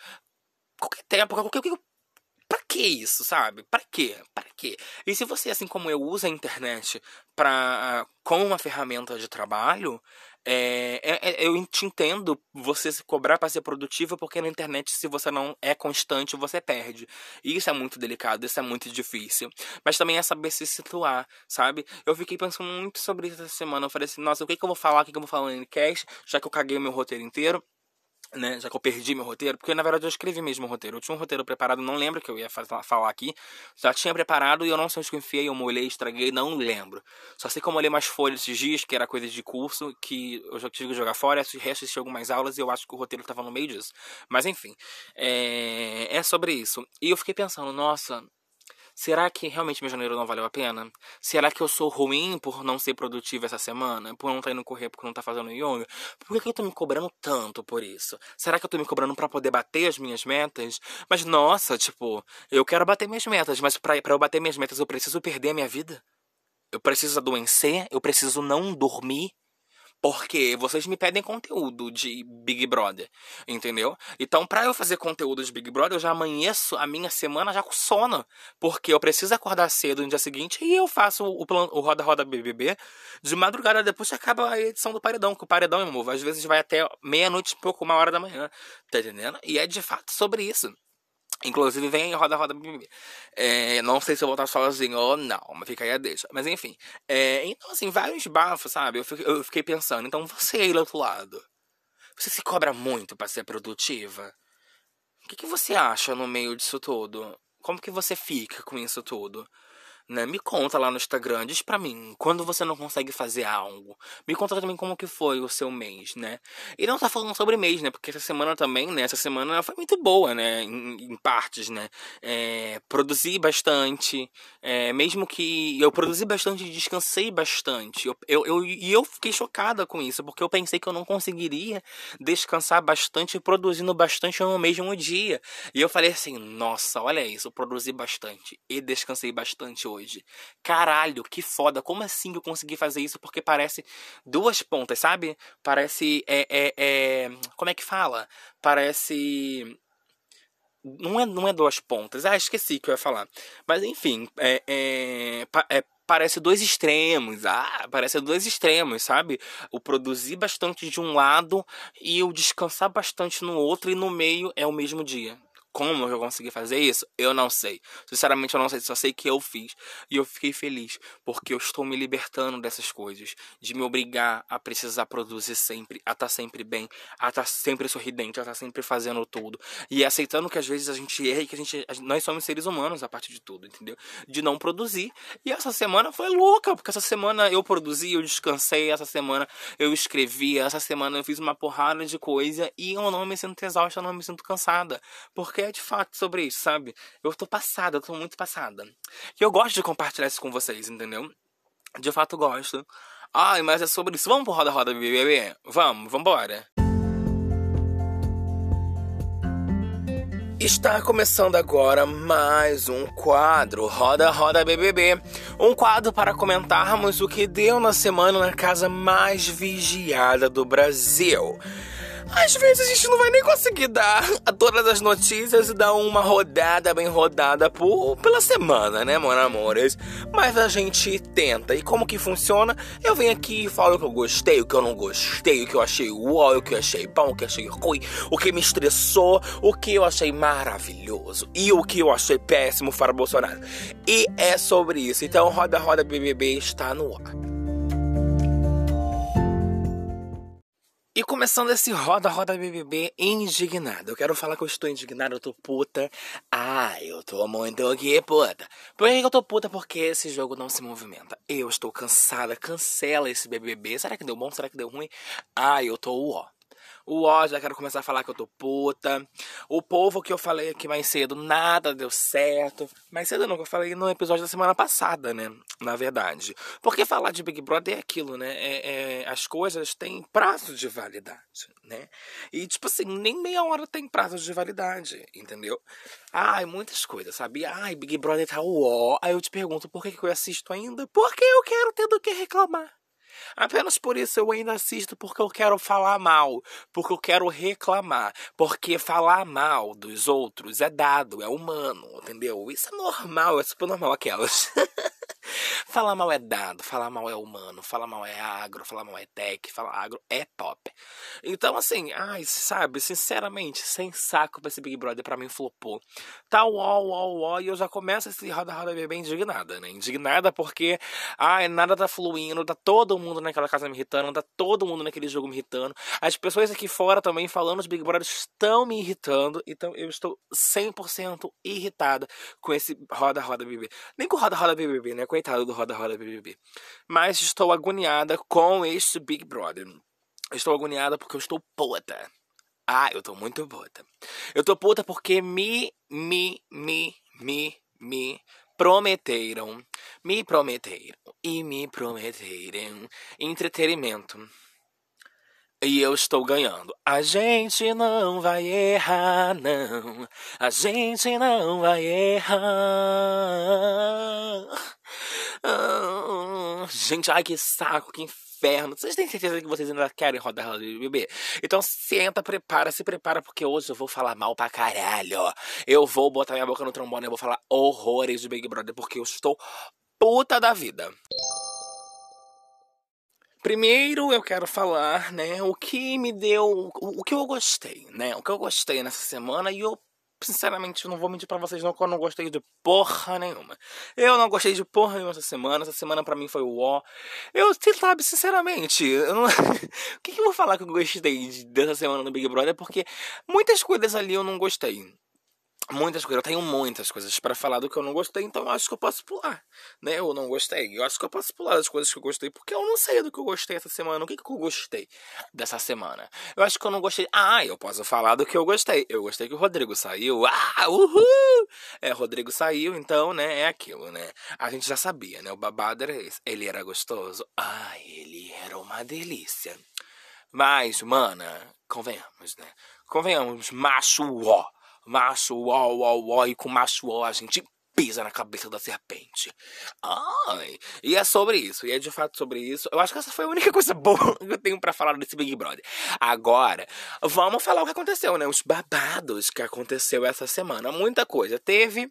qualquer tempo, qualquer. Pra que isso, sabe? Pra quê? Pra quê? E se você, assim como eu, usa a internet pra, como uma ferramenta de trabalho, É, é, é, eu te entendo você se cobrar para ser produtivo, porque na internet, se você não é constante, você perde. E isso é muito delicado, isso é muito difícil. Mas também é saber se situar, sabe? Eu fiquei pensando muito sobre isso essa semana. Eu falei assim, nossa, o que, que eu vou falar, o que, que eu vou falar no cast, já que eu caguei o meu roteiro inteiro né, já que eu perdi meu roteiro, porque na verdade eu escrevi mesmo o roteiro. Eu tinha um roteiro preparado, não lembro que eu ia falar aqui. Já tinha preparado e eu não sei onde que eu enfiei, eu molhei, estraguei, não lembro. Só sei que eu molhei mais folhas esses dias, que era coisa de curso, que eu já tive que jogar fora, de algumas aulas e eu acho que o roteiro estava no meio disso. Mas enfim, é, é sobre isso. E eu fiquei pensando, nossa, Será que realmente meu janeiro não valeu a pena? Será que eu sou ruim por não ser produtivo essa semana? Por não estar tá indo correr, porque não tá fazendo yoga? Por que eu tô me cobrando tanto por isso? Será que eu tô me cobrando para poder bater as minhas metas? Mas nossa, tipo, eu quero bater minhas metas, mas para eu bater minhas metas eu preciso perder a minha vida? Eu preciso adoecer? Eu preciso não dormir? Porque vocês me pedem conteúdo de Big Brother, entendeu? Então, para eu fazer conteúdo de Big Brother, eu já amanheço a minha semana já com sono. Porque eu preciso acordar cedo no dia seguinte e eu faço o, plan, o Roda Roda BBB de madrugada depois que acaba a edição do Paredão. Que o Paredão, meu amor, às vezes vai até meia-noite, pouco, uma hora da manhã. Tá entendendo? E é de fato sobre isso. Inclusive, vem roda, roda, é, Não sei se eu vou estar sozinho ou não, mas fica aí a deixa. Mas enfim. É, então, assim, vários bafos, sabe? Eu fiquei, eu fiquei pensando. Então, você aí do outro lado. Você se cobra muito para ser produtiva? O que, que você acha no meio disso tudo? Como que você fica com isso tudo? Né? Me conta lá no Instagram, diz pra mim, quando você não consegue fazer algo. Me conta também como que foi o seu mês, né? E não tá falando sobre mês, né? Porque essa semana também, né? Essa semana foi muito boa, né? Em, em partes, né? É, produzi bastante, é, mesmo que eu produzi bastante e descansei bastante. Eu, eu, eu, e eu fiquei chocada com isso, porque eu pensei que eu não conseguiria descansar bastante produzindo bastante no mesmo dia. E eu falei assim, nossa, olha isso, eu produzi bastante e descansei bastante hoje. Caralho, que foda. Como assim eu consegui fazer isso? Porque parece duas pontas, sabe? Parece. É, é, é... Como é que fala? Parece. Não é, não é duas pontas. Ah, esqueci que eu ia falar. Mas enfim, é, é, é parece dois extremos. Ah, parece dois extremos, sabe? O produzir bastante de um lado e o descansar bastante no outro e no meio é o mesmo dia. Como eu consegui fazer isso? Eu não sei. Sinceramente, eu não sei. Só sei que eu fiz. E eu fiquei feliz. Porque eu estou me libertando dessas coisas. De me obrigar a precisar produzir sempre. A estar tá sempre bem. A estar tá sempre sorridente. A estar tá sempre fazendo tudo. E aceitando que às vezes a gente erra e que a gente. Nós somos seres humanos a partir de tudo, entendeu? De não produzir. E essa semana foi louca. Porque essa semana eu produzi, eu descansei. Essa semana eu escrevi. Essa semana eu fiz uma porrada de coisa. E eu não me sinto exausta, eu não me sinto cansada. Porque de fato sobre isso, sabe? Eu tô passada, eu tô muito passada. E eu gosto de compartilhar isso com vocês, entendeu? De fato gosto. Ai, mas é sobre isso. Vamos pro Roda Roda BBB? Vamos, vambora. Está começando agora mais um quadro Roda Roda BBB. Um quadro para comentarmos o que deu na semana na casa mais vigiada do Brasil. Às vezes a gente não vai nem conseguir dar a todas as notícias e dar uma rodada bem rodada por, pela semana, né, mano, amores? Mas a gente tenta. E como que funciona? Eu venho aqui e falo o que eu gostei, o que eu não gostei, o que eu achei uau, o que eu achei bom, o que eu achei ruim, o que me estressou, o que eu achei maravilhoso e o que eu achei péssimo para Bolsonaro. E é sobre isso. Então, Roda Roda BBB está no ar. E começando esse Roda Roda BBB indignado. Eu quero falar que eu estou indignado, eu tô puta. Ah, eu tô muito aqui puta. Por que eu tô puta? Porque esse jogo não se movimenta. Eu estou cansada, cancela esse BBB. Será que deu bom? Será que deu ruim? Ah, eu tô ó. O ó, já quero começar a falar que eu tô puta. O povo que eu falei aqui mais cedo, nada deu certo. Mais cedo não, que eu falei no episódio da semana passada, né? Na verdade. Porque falar de Big Brother é aquilo, né? É, é, as coisas têm prazo de validade, né? E, tipo assim, nem meia hora tem prazo de validade, entendeu? Ai, muitas coisas, sabe? Ai, Big Brother tá ó. Aí eu te pergunto, por que, que eu assisto ainda? Porque eu quero ter do que reclamar. Apenas por isso eu ainda assisto porque eu quero falar mal, porque eu quero reclamar, porque falar mal dos outros é dado, é humano, entendeu? Isso é normal, é super normal aquelas. Falar mal é dado, falar mal é humano, falar mal é agro, falar mal é tech, falar agro é pop. Então, assim, ai, sabe, sinceramente, sem saco pra esse Big Brother, pra mim flopou. Tá uó, uó, uó, e eu já começo esse roda-roda bem indignada, né? Indignada porque, ai, nada tá fluindo, tá todo mundo naquela casa me irritando, tá todo mundo naquele jogo me irritando. As pessoas aqui fora também falando de Big Brother estão me irritando, então eu estou 100% irritada com esse roda-roda BBB. Nem com roda-roda BBB, né? Coitado do Roda Roda BBB. Mas estou agoniada com este Big Brother. Estou agoniada porque eu estou puta. Ah, eu tô muito puta. Eu tô puta porque me, me, me, me, me prometeram, me prometeram e me prometeram entretenimento. E eu estou ganhando. A gente não vai errar, não. A gente não vai errar. Ah, gente, ai que saco, que inferno. Vocês têm certeza que vocês ainda querem rodar roda de bebê? Então senta, prepara, se prepara, porque hoje eu vou falar mal pra caralho. Eu vou botar minha boca no trombone, eu vou falar horrores de Big Brother, porque eu estou puta da vida. Primeiro eu quero falar, né, o que me deu, o, o que eu gostei, né, o que eu gostei nessa semana e eu sinceramente, não vou mentir pra vocês não que eu não gostei de porra nenhuma. Eu não gostei de porra nenhuma essa semana. Essa semana pra mim foi o ó. Eu, sabe, sinceramente, eu não... o que, que eu vou falar que eu gostei dessa semana no Big Brother? Porque muitas coisas ali eu não gostei muitas coisas. Eu tenho muitas coisas para falar do que eu não gostei, então eu acho que eu posso pular, né? Eu não gostei. Eu acho que eu posso pular as coisas que eu gostei, porque eu não sei do que eu gostei essa semana. O que, que eu gostei dessa semana? Eu acho que eu não gostei. Ah, eu posso falar do que eu gostei. Eu gostei que o Rodrigo saiu. Ah, uhul! É, Rodrigo saiu, então, né? É aquilo, né? A gente já sabia, né? O babado era esse. Ele era gostoso. Ai, ele era uma delícia. Mas, mana, convenhamos, né? Convenhamos, macho ó macho ó, ó, ó, e com macho ó a gente pisa na cabeça da serpente. Ai, e é sobre isso, e é de fato sobre isso. Eu acho que essa foi a única coisa boa que eu tenho para falar desse Big Brother. Agora, vamos falar o que aconteceu, né? Os babados que aconteceu essa semana. Muita coisa. Teve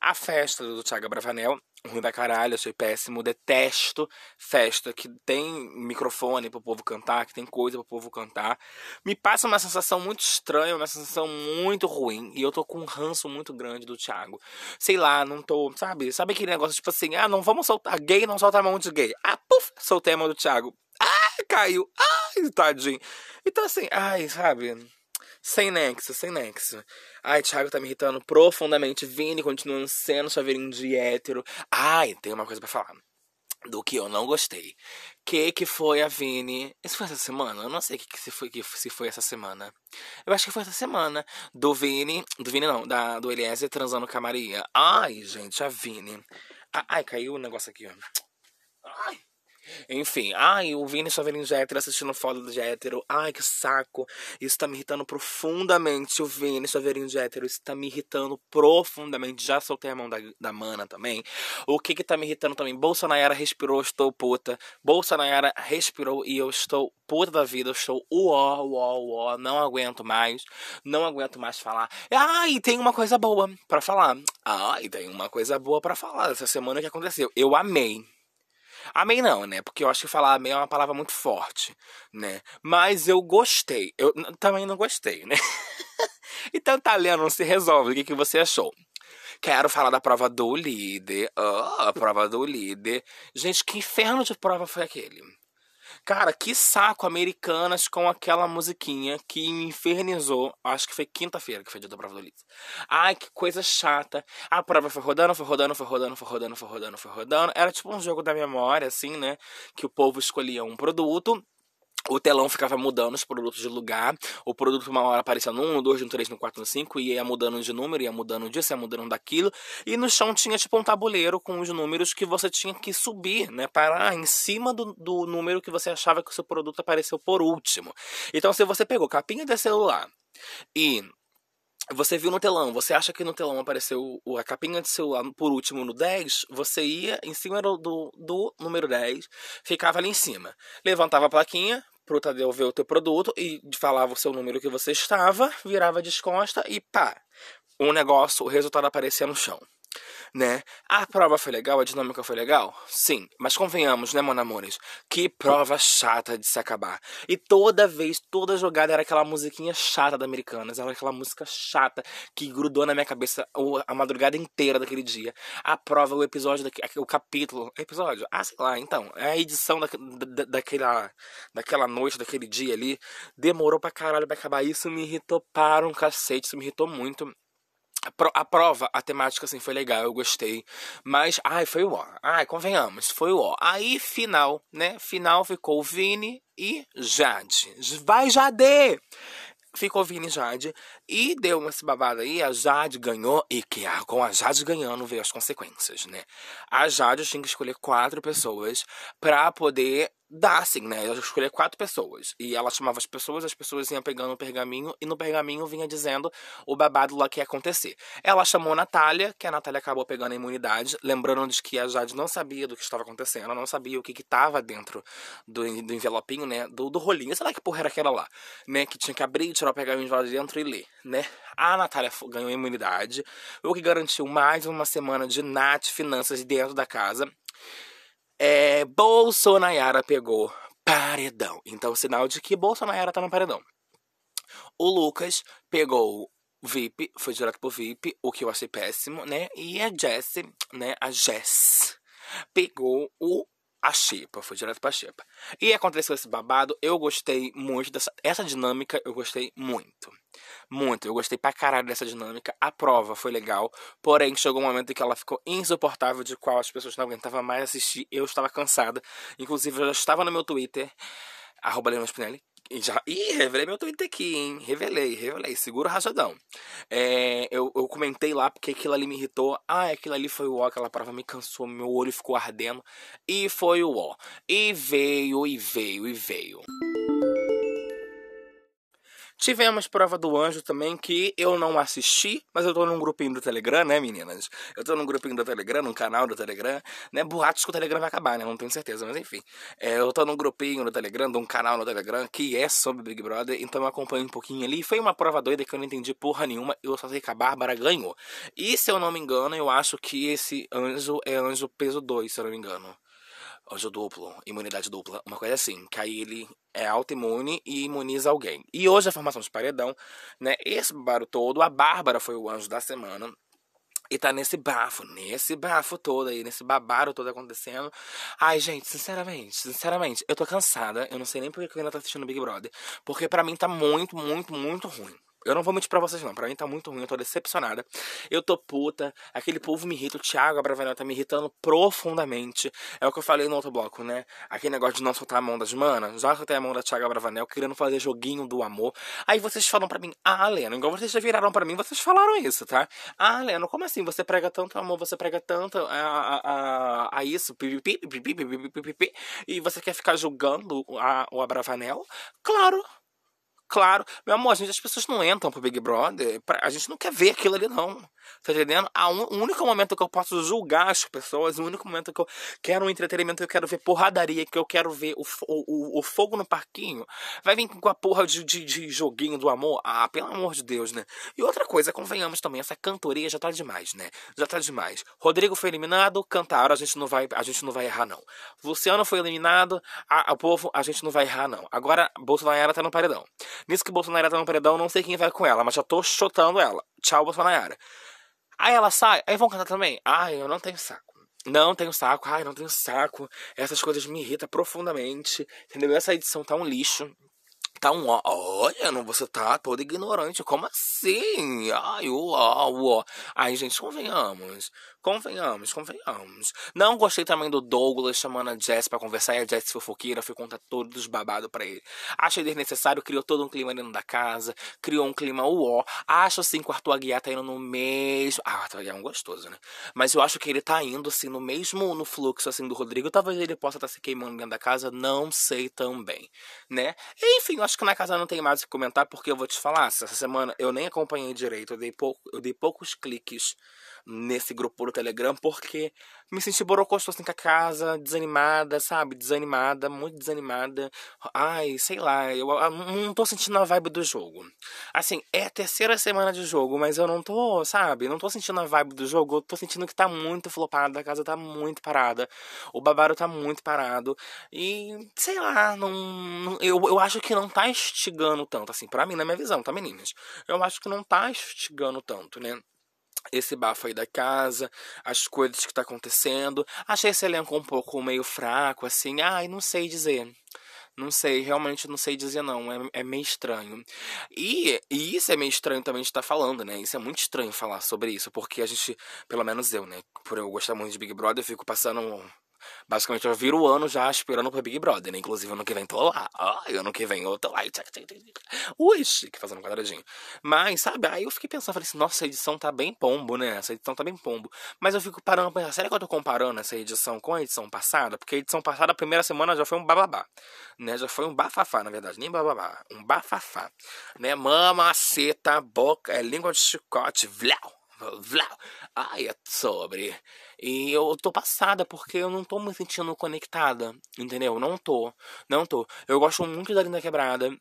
a festa do Thiago Bravanel, ruim pra caralho, achei péssimo, detesto festa que tem microfone pro povo cantar, que tem coisa pro povo cantar. Me passa uma sensação muito estranha, uma sensação muito ruim, e eu tô com um ranço muito grande do Thiago. Sei lá, não tô, sabe? Sabe aquele negócio tipo assim, ah, não vamos soltar gay, não solta a mão de gay. Ah, puf, soltei a mão do Thiago. Ah, caiu. Ai, tadinho. Então assim, ai, sabe? Sem nexo, sem nexo. Ai, Thiago tá me irritando profundamente. Vini continua sendo chaveirinho de hétero. Ai, tem uma coisa para falar. Do que eu não gostei. Que que foi a Vini? Isso foi essa semana? Eu não sei que, que se foi que se foi essa semana. Eu acho que foi essa semana. Do Vini. Do Vini não, da, do Eliezer transando com a Maria. Ai, gente, a Vini. Ai, caiu o negócio aqui, ó. Ai. Enfim, ai, o Vini Chaveirinho de hétero assistindo foto de hétero. Ai, que saco. Isso tá me irritando profundamente. O Vini Chaveirinho de hétero. Isso tá me irritando profundamente. Já soltei a mão da, da mana também. O que que tá me irritando também? Bolsonaro respirou, estou puta. Bolsonaro respirou e eu estou puta da vida. Eu estou uó, uó, uó. Não aguento mais. Não aguento mais falar. Ai, tem uma coisa boa para falar. Ai, tem uma coisa boa para falar. Essa semana que aconteceu. Eu amei Amei não, né? Porque eu acho que falar amei é uma palavra muito forte, né? Mas eu gostei. Eu também não gostei, né? então tá lendo, não se resolve. O que, que você achou? Quero falar da prova do líder. Oh, a prova do líder. Gente, que inferno de prova foi aquele? Cara, que saco Americanas com aquela musiquinha que me infernizou. Acho que foi quinta-feira que foi dia da prova do Liz. Ai, que coisa chata. A prova foi rodando, foi rodando, foi rodando, foi rodando, foi rodando, foi rodando. Era tipo um jogo da memória, assim, né? Que o povo escolhia um produto o telão ficava mudando os produtos de lugar. O produto uma hora aparecia no 1, no 2, no 3, no 4, no 5, e ia mudando de número, ia mudando disso, ia mudando daquilo. E no chão tinha tipo um tabuleiro com os números que você tinha que subir, né? Parar em cima do, do número que você achava que o seu produto apareceu por último. Então, se você pegou capinha de celular e você viu no telão, você acha que no telão apareceu a capinha de celular por último no 10, você ia em cima do, do, número 10, ficava ali em cima. Levantava a plaquinha, pro Tadeu ver o teu produto e falava o seu número que você estava, virava descosta e pá, um negócio, o resultado aparecia no chão. Né? A prova foi legal, a dinâmica foi legal? Sim, mas convenhamos, né, mon amores? Que prova chata de se acabar. E toda vez, toda jogada era aquela musiquinha chata da Americanas, era aquela música chata que grudou na minha cabeça a madrugada inteira daquele dia. A prova, o episódio, o capítulo, episódio, ah, sei lá, então, é a edição da, da, daquela, daquela noite, daquele dia ali, demorou pra caralho pra acabar. Isso me irritou para um cacete, isso me irritou muito. A prova, a temática, assim, foi legal, eu gostei. Mas, ai, foi o ó. Ai, convenhamos, foi o ó. Aí, final, né? Final ficou Vini e Jade. Vai, Jade! Ficou Vini e Jade. E deu esse babado aí, a Jade ganhou. E que com a Jade ganhando veio as consequências, né? A Jade tinha que escolher quatro pessoas pra poder dá assim, né? Eu escolhi quatro pessoas. E ela chamava as pessoas, as pessoas iam pegando o pergaminho, e no pergaminho vinha dizendo o babado lá que ia acontecer. Ela chamou a Natália, que a Natália acabou pegando a imunidade, lembrando de que a Jade não sabia do que estava acontecendo, não sabia o que estava dentro do, do envelopinho, né? Do, do rolinho. Sei lá que porra era aquela lá, né? Que tinha que abrir, tirar o pergaminho de lá de dentro e ler, né? A Natália ganhou imunidade, o que garantiu mais uma semana de Nath Finanças dentro da casa. É, Bolsonaro pegou paredão. Então, sinal de que Bolsonaro tá no paredão. O Lucas pegou VIP, foi direto pro VIP, o que eu achei péssimo, né? E a Jessie, né? A Jess pegou o a Xepa, foi direto pra Xepa. E aconteceu esse babado, eu gostei muito dessa essa dinâmica, eu gostei muito. Muito, eu gostei pra caralho dessa dinâmica. A prova foi legal, porém chegou um momento em que ela ficou insuportável, de qual as pessoas não aguentavam mais assistir. Eu estava cansada. Inclusive, eu já estava no meu Twitter, arroba e já. Ih, revelei meu Twitter aqui, hein? Revelei, revelei. Segura o rachadão. É, eu, eu comentei lá porque aquilo ali me irritou. Ah, aquilo ali foi o ó, aquela prova me cansou, meu olho ficou ardendo. E foi o ó. E veio, e veio, e veio. Tivemos prova do anjo também, que eu não assisti, mas eu tô num grupinho do Telegram, né, meninas? Eu tô num grupinho do Telegram, num canal do Telegram, né? Boatos que o Telegram vai acabar, né? Não tenho certeza, mas enfim. É, eu tô num grupinho no Telegram, de um canal no Telegram, que é sobre Big Brother, então eu acompanho um pouquinho ali. Foi uma prova doida que eu não entendi porra nenhuma, eu só sei que a Bárbara ganhou. E se eu não me engano, eu acho que esse anjo é anjo peso 2, se eu não me engano anjo duplo, imunidade dupla, uma coisa assim, que aí ele é autoimune e imuniza alguém. E hoje a formação de paredão, né? Esse baro todo, a Bárbara foi o anjo da semana. E tá nesse bafo, nesse bafo todo aí, nesse babaro todo acontecendo. Ai, gente, sinceramente, sinceramente, eu tô cansada. Eu não sei nem por que eu ainda tô assistindo Big Brother. Porque para mim tá muito, muito, muito ruim. Eu não vou mentir pra vocês, não. Pra mim tá muito ruim, eu tô decepcionada. Eu tô puta. Aquele povo me irrita. O Thiago Abravanel tá me irritando profundamente. É o que eu falei no outro bloco, né? Aquele negócio de não soltar a mão das manas. Já soltei a mão da Thiago Abravanel, querendo fazer joguinho do amor. Aí vocês falam pra mim, ah, Leno, igual vocês já viraram pra mim, vocês falaram isso, tá? Ah, Leno, como assim? Você prega tanto amor, você prega tanto a, a, a, a isso, e você quer ficar julgando a, o Abravanel? Claro! Claro, meu amor, a gente, as pessoas não entram pro Big Brother, pra, a gente não quer ver aquilo ali, não. Tá entendendo? Un, o único momento que eu posso julgar as pessoas, o único momento que eu quero um entretenimento, que eu quero ver porradaria, que eu quero ver o, o, o fogo no parquinho, vai vir com a porra de, de, de, joguinho do amor. Ah, pelo amor de Deus, né? E outra coisa, convenhamos também, essa cantoria já tá demais, né? Já tá demais. Rodrigo foi eliminado, cantaram, a gente não vai, a gente não vai errar, não. Luciano foi eliminado, a, a povo, a gente não vai errar, não. Agora, Bolsonaro tá no paredão. Nisso que Bolsonaro tá no paredão, não sei quem vai com ela, mas já tô chutando ela. Tchau, Bolsonaro. Aí ela sai, aí vão cantar também. Ai, eu não tenho saco. Não tenho saco, ai, não tenho saco. Essas coisas me irritam profundamente. Entendeu? Essa edição tá um lixo. Tá um ó. Olha, não, você tá todo ignorante. Como assim? Ai, uó, uó. Ai, gente, convenhamos. Convenhamos, convenhamos. Não gostei também do Douglas chamando a Jess pra conversar e a Jess fofoqueira foi contar todos os babados pra ele. Achei desnecessário, criou todo um clima dentro da casa, criou um clima uó. Acho assim que o Arthur Aguiar tá indo no mesmo. Ah, o Arthur Aguiar é um gostoso, né? Mas eu acho que ele tá indo assim no mesmo no fluxo assim do Rodrigo. Talvez ele possa estar tá se queimando dentro da casa, não sei também, né? Enfim, acho que na casa não tem mais o que comentar, porque eu vou te falar, essa semana eu nem acompanhei direito, eu dei, pouco, eu dei poucos cliques nesse grupo do Telegram, porque me senti borocosto assim com a casa, desanimada, sabe? Desanimada, muito desanimada. Ai, sei lá, eu, eu não tô sentindo a vibe do jogo. Assim, é a terceira semana de jogo, mas eu não tô, sabe? Não tô sentindo a vibe do jogo, eu tô sentindo que tá muito flopada, a casa tá muito parada, o babaro tá muito parado, e sei lá, não, não eu, eu acho que não tá instigando tanto, assim, para mim, na minha visão, tá, meninas? Eu acho que não tá instigando tanto, né? Esse bafo aí da casa, as coisas que tá acontecendo. Achei esse elenco um pouco meio fraco, assim. Ai, não sei dizer. Não sei, realmente não sei dizer não. É, é meio estranho. E, e, isso é meio estranho também de estar tá falando, né? Isso é muito estranho falar sobre isso, porque a gente, pelo menos eu, né? Por eu gostar muito de Big Brother, eu fico passando Basicamente, eu viro o ano já esperando pro Big Brother, né? Inclusive, ano que vem tô lá. Ai, ano que vem eu tô lá. Ui, chique, fazendo um quadradinho. Mas, sabe, aí eu fiquei pensando, falei assim, nossa, essa edição tá bem pombo, né? Essa edição tá bem pombo. Mas eu fico parando pra pensar, será que eu tô comparando essa edição com a edição passada? Porque a edição passada, a primeira semana, já foi um bababá. Né? Já foi um bafafá, na verdade. Nem bababá. Um bafafá. Né? Mamaceta, boca, é língua de chicote, vlau. Vlau. Ai, é sobre. E eu tô passada porque eu não tô me sentindo conectada, entendeu? Não tô, não tô. Eu gosto muito da Linda Quebrada.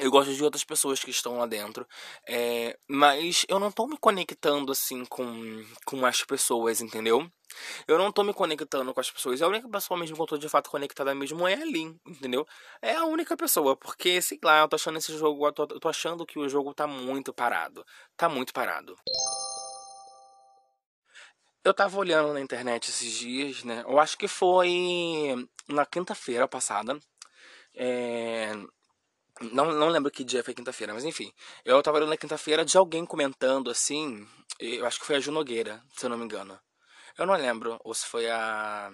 Eu gosto de outras pessoas que estão lá dentro. É, mas eu não tô me conectando assim com, com as pessoas, entendeu? Eu não tô me conectando com as pessoas. A única pessoa mesmo que eu tô de fato conectada mesmo é a Lin, entendeu? É a única pessoa. Porque, sei lá, eu tô achando esse jogo. Eu tô, eu tô achando que o jogo tá muito parado. Tá muito parado. Eu tava olhando na internet esses dias, né? Eu acho que foi na quinta-feira passada. É... Não, não lembro que dia foi quinta-feira, mas enfim. Eu tava olhando na quinta-feira de alguém comentando assim. Eu acho que foi a Ju Nogueira, se eu não me engano. Eu não lembro, ou se foi a.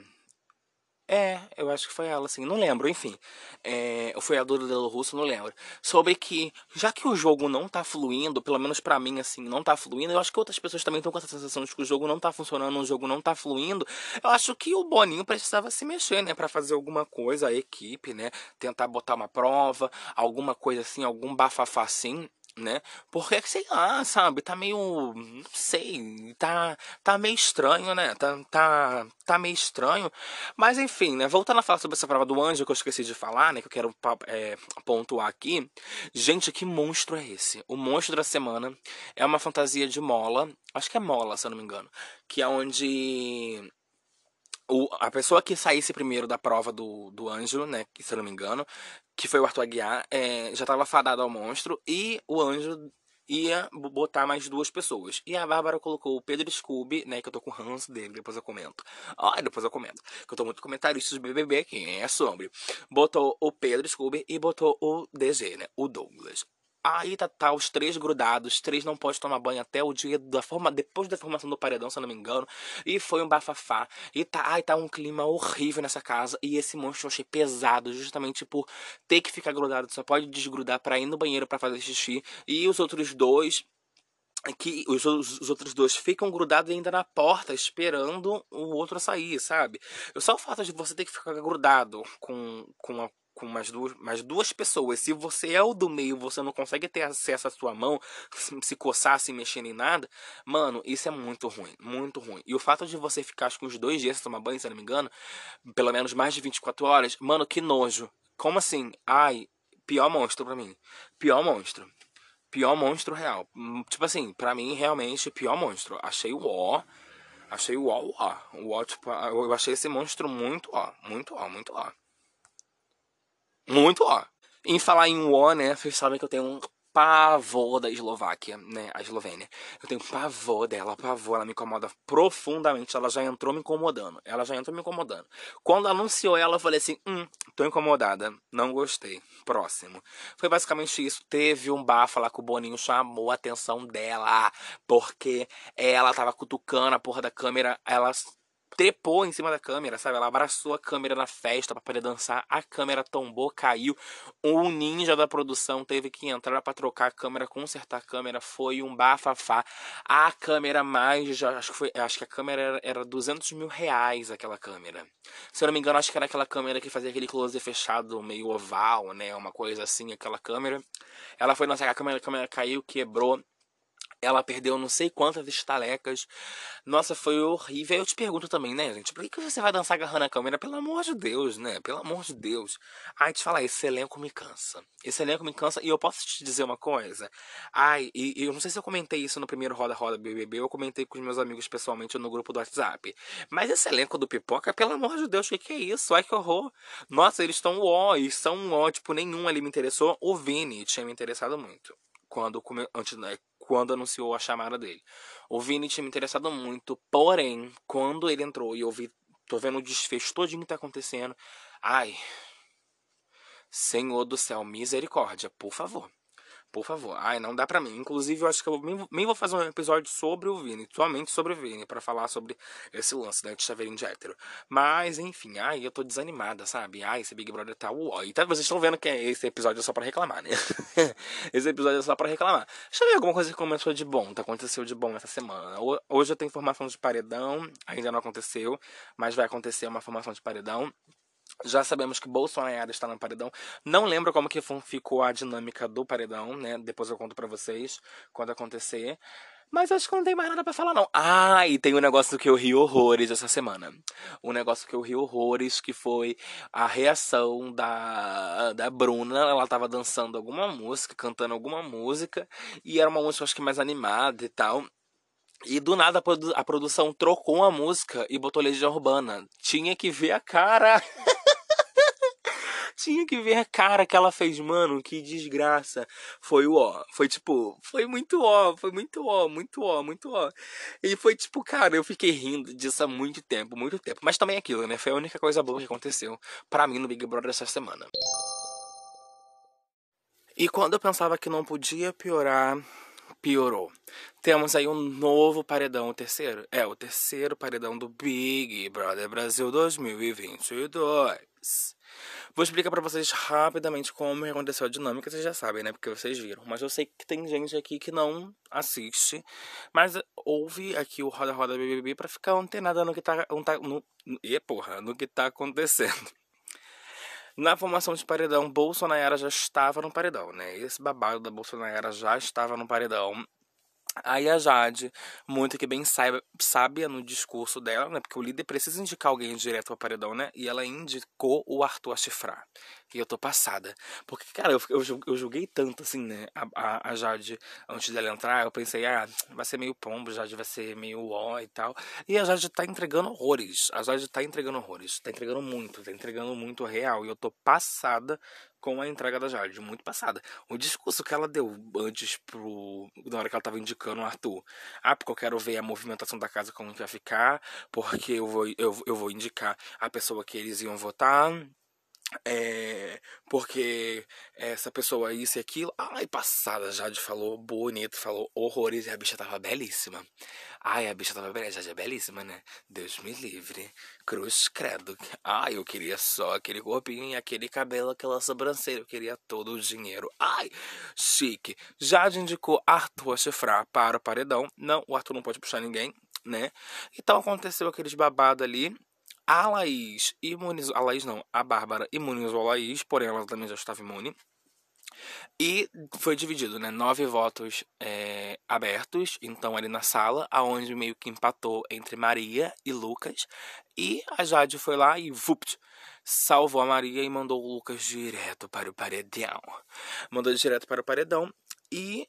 É, eu acho que foi ela, assim, não lembro, enfim. É, foi a Dora Delo Russo, não lembro. Sobre que, já que o jogo não tá fluindo, pelo menos para mim, assim, não tá fluindo, eu acho que outras pessoas também estão com essa sensação de que o jogo não tá funcionando, o jogo não tá fluindo. Eu acho que o Boninho precisava se mexer, né, para fazer alguma coisa, a equipe, né, tentar botar uma prova, alguma coisa assim, algum bafafá assim né? Porque, sei lá, sabe, tá meio, não sei, tá, tá meio estranho, né? Tá, tá, tá meio estranho. Mas, enfim, né? Voltando a falar sobre essa prova do anjo que eu esqueci de falar, né? Que eu quero é, pontuar aqui. Gente, que monstro é esse? O monstro da semana é uma fantasia de mola, acho que é mola, se eu não me engano, que é onde o, a pessoa que saísse primeiro da prova do, do anjo, né, que se eu não me engano, que foi o Arthur Aguiar, é, já estava fadado ao monstro e o anjo ia botar mais duas pessoas. E a Bárbara colocou o Pedro Scooby, né, que eu tô com ranço dele, depois eu comento. Ah, depois eu comento. Que eu tô muito comentarista de BBB aqui, é sobre. Botou o Pedro Scooby e botou o DG, né, o Douglas. Aí tá, tá os três grudados, os três não pode tomar banho até o dia da forma depois da formação do paredão, se eu não me engano. E foi um bafafá. E tá, ai, tá um clima horrível nessa casa. E esse monstro eu achei pesado, justamente por ter que ficar grudado. Só pode desgrudar para ir no banheiro para fazer xixi. E os outros dois que os, os, outros dois ficam grudados ainda na porta, esperando o outro sair, sabe? Só o fato de você ter que ficar grudado com, com a com mais duas, mais duas pessoas. Se você é o do meio, você não consegue ter acesso à sua mão, se coçar, se mexer nem nada, mano, isso é muito ruim, muito ruim. E o fato de você ficar que uns dois dias sem tomar banho, se não me engano, pelo menos mais de 24 horas, mano, que nojo. Como assim? Ai, pior monstro pra mim. Pior monstro. Pior monstro real. Hum, tipo assim, pra mim, realmente, pior monstro. Achei o ó. Achei o ó, o ó. O ó, tipo, eu achei esse monstro muito ó. Muito ó, muito ó. Muito ó. Em falar em ó, né? Vocês sabem que eu tenho um pavor da Eslováquia, né? A Eslovênia. Eu tenho pavor dela, pavor. Ela me incomoda profundamente. Ela já entrou me incomodando. Ela já entrou me incomodando. Quando anunciou ela, eu falei assim: hum, tô incomodada. Não gostei. Próximo. Foi basicamente isso. Teve um bafo lá que o Boninho chamou a atenção dela. Porque ela tava cutucando a porra da câmera. Ela trepou em cima da câmera, sabe? Ela abraçou a câmera na festa para poder dançar. A câmera tombou, caiu. Um ninja da produção teve que entrar para trocar a câmera, consertar a câmera. Foi um bafafá. A câmera mais. Acho, que foi, acho que a câmera era, era 200 mil reais aquela câmera. Se eu não me engano, acho que era aquela câmera que fazia aquele close fechado, meio oval, né? Uma coisa assim, aquela câmera. Ela foi lançar a câmera, a câmera caiu, quebrou. Ela perdeu não sei quantas estalecas. Nossa, foi horrível. Eu te pergunto também, né, gente? Por que, você vai dançar agarrando a câmera? Pelo amor de Deus, né? Pelo amor de Deus. Ai, te falar, esse elenco me cansa. Esse elenco me cansa. E eu posso te dizer uma coisa? Ai, e, e eu não sei se eu comentei isso no primeiro Roda Roda BBB. Eu comentei com os meus amigos pessoalmente no grupo do WhatsApp. Mas esse elenco do Pipoca, pelo amor de Deus, o que, que é isso? Ai, que horror. Nossa, eles estão ó, eles são ó. Tipo, nenhum ali me interessou. O Vini tinha me interessado muito quando antes, né, quando anunciou a chamada dele. O Vini tinha me interessado muito, porém, quando ele entrou e eu vi, tô vendo o desfecho todinho que tá acontecendo. Ai, Senhor do céu, misericórdia, por favor. Por favor. Ai, não dá pra mim. Inclusive, eu acho que eu nem vou fazer um episódio sobre o Vini, somente sobre o Vini, para falar sobre esse lance, né, de chaveirinho de hétero. Mas, enfim, ai, eu tô desanimada, sabe? Ai, esse Big Brother tá uó. E tá, vocês estão vendo que esse episódio é só para reclamar, né? esse episódio é só para reclamar. Deixa eu ver alguma coisa que começou de bom, tá? Aconteceu de bom essa semana. Hoje eu tenho formação de paredão, ainda não aconteceu, mas vai acontecer uma formação de paredão. Já sabemos que Bolsonaro está no paredão. Não lembro como que ficou a dinâmica do paredão, né? Depois eu conto para vocês quando acontecer. Mas acho que não tem mais nada para falar, não. Ah, e tem um negócio que eu ri horrores essa semana. Um negócio que eu ri horrores, que foi a reação da, da Bruna. Ela tava dançando alguma música, cantando alguma música. E era uma música, acho que mais animada e tal. E do nada a, produ a produção trocou a música e botou Legião Urbana. Tinha que ver a cara. Tinha que ver a cara que ela fez, mano, que desgraça. Foi o ó. Foi tipo, foi muito ó, foi muito ó, muito ó, muito ó. E foi tipo, cara, eu fiquei rindo disso há muito tempo, muito tempo. Mas também aquilo, né? Foi a única coisa boa que aconteceu para mim no Big Brother essa semana. E quando eu pensava que não podia piorar, piorou. Temos aí um novo paredão, o terceiro. É, o terceiro paredão do Big Brother Brasil 2022. Vou explicar para vocês rapidamente como aconteceu a dinâmica, vocês já sabem, né? Porque vocês viram. Mas eu sei que tem gente aqui que não assiste, mas ouve aqui o Roda Roda BBB para ficar antenada no que tá, no, e porra, no que tá acontecendo. Na formação de paredão, Bolsonaro já estava no paredão, né? Esse babado da Bolsonaro já estava no paredão. Aí a Jade, muito que bem sábia no discurso dela, né? Porque o líder precisa indicar alguém direto ao paredão, né? E ela indicou o Arthur a chifrar. E eu tô passada. Porque, cara, eu, eu, eu julguei tanto, assim, né? A, a, a, Jade, antes dela entrar, eu pensei, ah, vai ser meio pombo, Jade vai ser meio ó e tal. E a Jade tá entregando horrores. A Jade tá entregando horrores. Tá entregando muito, tá entregando muito real. E eu tô passada com a entrega da Jade, muito passada. O discurso que ela deu antes pro. Na hora que ela tava indicando o Arthur. Ah, porque eu quero ver a movimentação da casa como que vai ficar, porque eu vou, eu, eu vou indicar a pessoa que eles iam votar. É, porque essa pessoa isso e aquilo. Ai, passada, Jade falou bonito, falou horrores e a bicha tava belíssima. Ai, a bicha tava belíssima, Jade é belíssima, né? Deus me livre. Cruz credo. Ai, eu queria só aquele corpinho e aquele cabelo, aquela sobrancelha. Eu queria todo o dinheiro. Ai, chique. Jade indicou Arthur a chifrar para o paredão. Não, o Arthur não pode puxar ninguém, né? Então aconteceu aqueles babado ali. A Laís imunizou. A Laís não, a Bárbara imunizou a Laís, porém ela também já estava imune. E foi dividido, né? Nove votos é, abertos, então ali na sala, aonde meio que empatou entre Maria e Lucas. E a Jade foi lá e vupt, salvou a Maria e mandou o Lucas direto para o paredão. Mandou direto para o paredão. E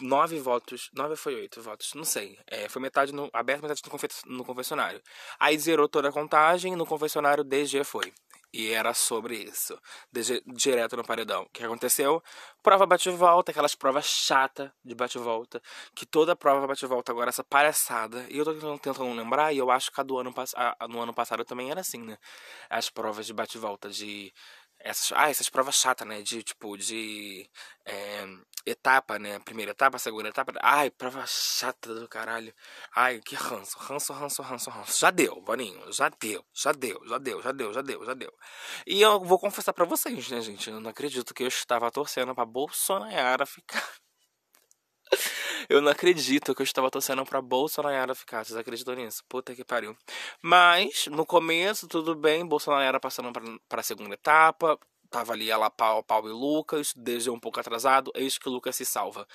nove votos, nove foi oito votos, não sei. É, foi metade no aberto, metade no, no confessionário. Aí zerou toda a contagem, no confessionário DG foi. E era sobre isso. DG, direto no paredão. O que aconteceu? Prova bate-volta, aquelas provas chata de bate-volta. Que toda prova bate-volta agora, essa palhaçada. E eu tô tentando, tentando lembrar, e eu acho que a do ano, no ano passado também era assim, né? As provas de bate-volta de essas, ah, essas provas chatas, né? De, tipo, de... É, etapa, né? Primeira etapa, segunda etapa. Ai, prova chata do caralho. Ai, que ranço, ranço, ranço, ranço, ranço. Já deu, Boninho. Já deu, já deu, já deu, já deu, já deu, já deu. E eu vou confessar para vocês, né, gente? Eu não acredito que eu estava torcendo pra Bolsonaro ficar. Eu não acredito que eu estava torcendo pra Bolsonaro ficar. Vocês acreditam nisso? Puta que pariu. Mas, no começo, tudo bem. Bolsonaro passando pra, pra segunda etapa. Tava ali ela, Paulo, Paulo e Lucas. Desde um pouco atrasado. Eis que o Lucas se salva.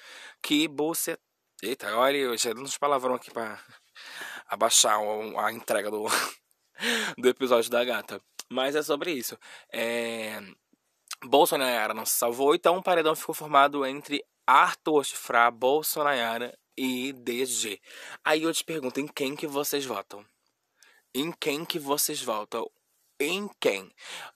Que bolsa. Eita, olha, eu já dando uns palavrão aqui pra abaixar a entrega do, do episódio da gata. Mas é sobre isso. É... Bolsonaro não se salvou, então o paredão ficou formado entre Arthur Chifra, Bolsonaro e DG. Aí eu te pergunto, em quem que vocês votam? Em quem que vocês votam? Em quem?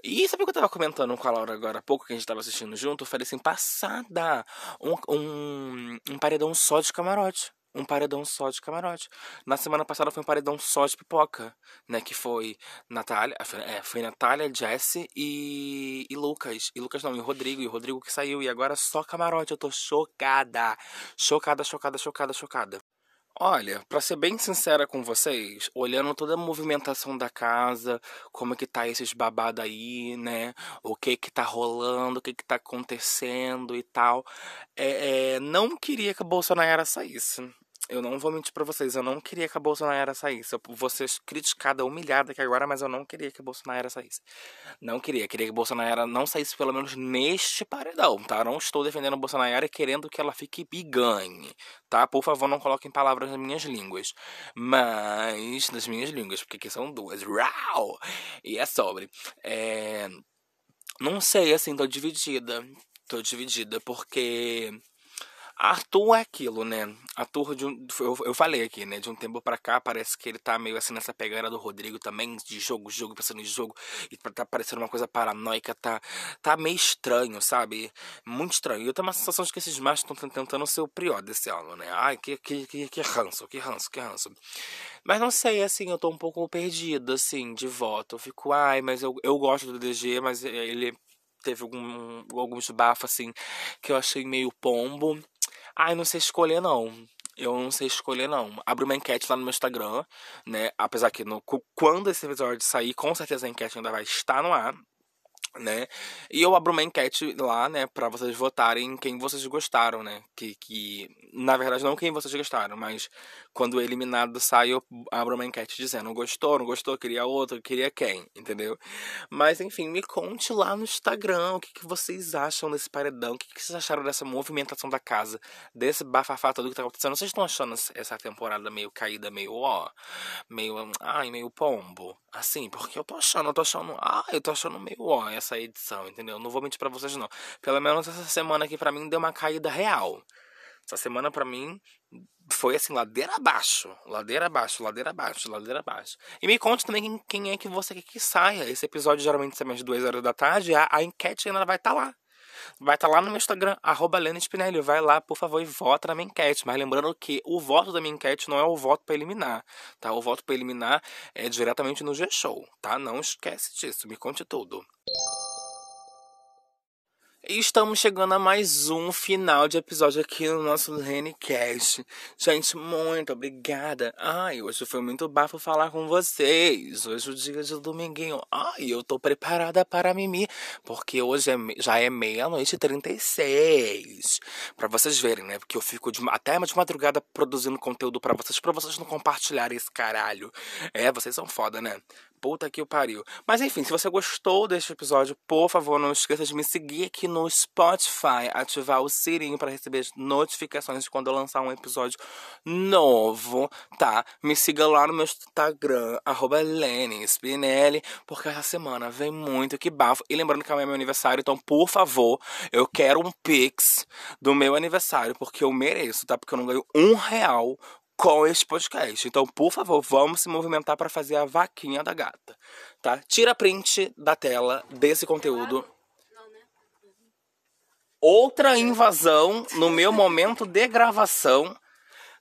E sabe o que eu tava comentando com a Laura agora há pouco, que a gente tava assistindo junto? Eu falei assim, passada, um, um, um paredão só de camarote um paredão só de camarote. Na semana passada foi um paredão só de pipoca, né? Que foi Natália, é, foi Natália, Jesse e, e Lucas. E Lucas não, e Rodrigo. E Rodrigo que saiu. E agora só camarote. Eu tô chocada. Chocada, chocada, chocada, chocada. Olha, para ser bem sincera com vocês, olhando toda a movimentação da casa, como é que tá esses babados aí, né? O que que tá rolando, o que que tá acontecendo e tal. É, é, não queria que a Bolsonaro saísse. Eu não vou mentir pra vocês, eu não queria que a Bolsonaro saísse. Eu vou ser criticada, humilhada aqui agora, mas eu não queria que a Bolsonaro saísse. Não queria, queria que a Bolsonaro não saísse pelo menos neste paredão, tá? Não estou defendendo a Bolsonaro e querendo que ela fique e ganhe, tá? Por favor, não coloquem palavras nas minhas línguas. Mas, nas minhas línguas, porque aqui são duas. Rau! E é sobre. É... Não sei, assim, tô dividida. Tô dividida porque Arthur é aquilo, né? Arthur, de um, eu, eu falei aqui, né? De um tempo pra cá, parece que ele tá meio assim nessa pegada do Rodrigo também, de jogo, jogo, pensando em jogo, e tá parecendo uma coisa paranoica, tá, tá meio estranho, sabe? Muito estranho. E eu tenho uma sensação de que esses machos estão tentando ser o prior desse ano, né? Ai, que, que, que, que ranço, que ranço, que ranço. Mas não sei, assim, eu tô um pouco perdido, assim, de voto. Eu fico, ai, mas eu, eu gosto do DG, mas ele teve algum, alguns bafos, assim, que eu achei meio pombo. Ai, não sei escolher, não. Eu não sei escolher, não. Abro uma enquete lá no meu Instagram, né? Apesar que no, quando esse episódio sair, com certeza a enquete ainda vai estar no ar né? E eu abro uma enquete lá, né, para vocês votarem quem vocês gostaram, né? Que, que na verdade não quem vocês gostaram, mas quando o eliminado sai eu abro uma enquete dizendo gostou, não gostou, queria outro, queria quem, entendeu? Mas enfim, me conte lá no Instagram o que, que vocês acham desse paredão, o que, que vocês acharam dessa movimentação da casa, desse bafafá todo que tá acontecendo. Vocês estão achando essa temporada meio caída, meio ó, meio ai, meio pombo, assim, porque eu tô achando, eu tô achando, ah, eu tô achando meio ó essa edição, entendeu? Não vou mentir pra vocês, não. Pelo menos essa semana aqui pra mim deu uma caída real. Essa semana pra mim foi assim, ladeira abaixo, ladeira abaixo, ladeira abaixo, ladeira abaixo. E me conte também quem, quem é que você quer que saia. Esse episódio geralmente sai de 2 horas da tarde, a, a enquete ainda vai estar tá lá. Vai estar tá lá no meu Instagram, arroba Spinelli. Vai lá, por favor, e vota na minha enquete. Mas lembrando que o voto da minha enquete não é o voto para eliminar, tá? O voto para eliminar é diretamente no G-Show, tá? Não esquece disso, me conte tudo. E estamos chegando a mais um final de episódio aqui no nosso Lenecast. Gente, muito obrigada. Ai, hoje foi muito bafo falar com vocês. Hoje é o dia de dominguinho. Ai, eu tô preparada para mimir, porque hoje é, já é meia-noite e 36. Para vocês verem, né? Porque eu fico de, até de madrugada produzindo conteúdo para vocês, para vocês não compartilharem esse caralho. É, vocês são foda, né? Puta que o pariu. Mas enfim, se você gostou deste episódio, por favor, não esqueça de me seguir aqui no Spotify, ativar o sininho para receber notificações de quando eu lançar um episódio novo, tá? Me siga lá no meu Instagram, arroba Spinelli, porque essa semana vem muito que bafo. E lembrando que é meu aniversário, então, por favor, eu quero um pix do meu aniversário, porque eu mereço, tá? Porque eu não ganho um real com esse podcast. Então, por favor, vamos se movimentar para fazer a vaquinha da gata, tá? Tira print da tela desse conteúdo. Outra invasão no meu momento de gravação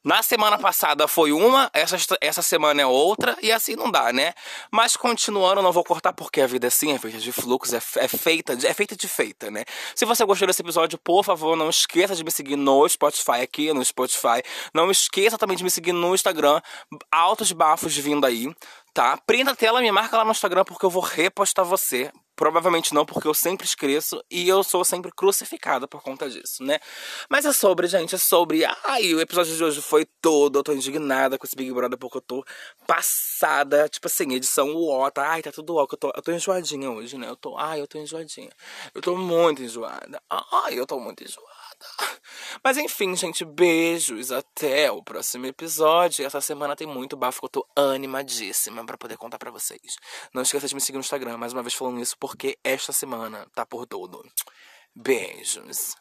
Na semana passada foi uma, essa, essa semana é outra, e assim não dá, né? Mas continuando, não vou cortar porque a vida é assim, é feita de fluxos, é, é feita de, é feita de feita, né? Se você gostou desse episódio, por favor, não esqueça de me seguir no Spotify aqui, no Spotify. Não esqueça também de me seguir no Instagram, altos bafos vindo aí tá? Prenda a tela, me marca lá no Instagram porque eu vou repostar você. Provavelmente não, porque eu sempre esqueço e eu sou sempre crucificada por conta disso, né? Mas é sobre, gente, é sobre. Ai, o episódio de hoje foi todo. Eu tô indignada com esse Big Brother porque eu tô passada. Tipo assim, edição ó, tá? Ai, tá tudo ó. Eu tô, eu tô enjoadinha hoje, né? Eu tô. Ai, eu tô enjoadinha. Eu tô muito enjoada. Ai, eu tô muito enjoada. Mas enfim, gente, beijos. Até o próximo episódio. Essa semana tem muito bafo que eu tô animadíssima para poder contar para vocês. Não esqueça de me seguir no Instagram, mais uma vez falando isso, porque esta semana tá por todo. Beijos.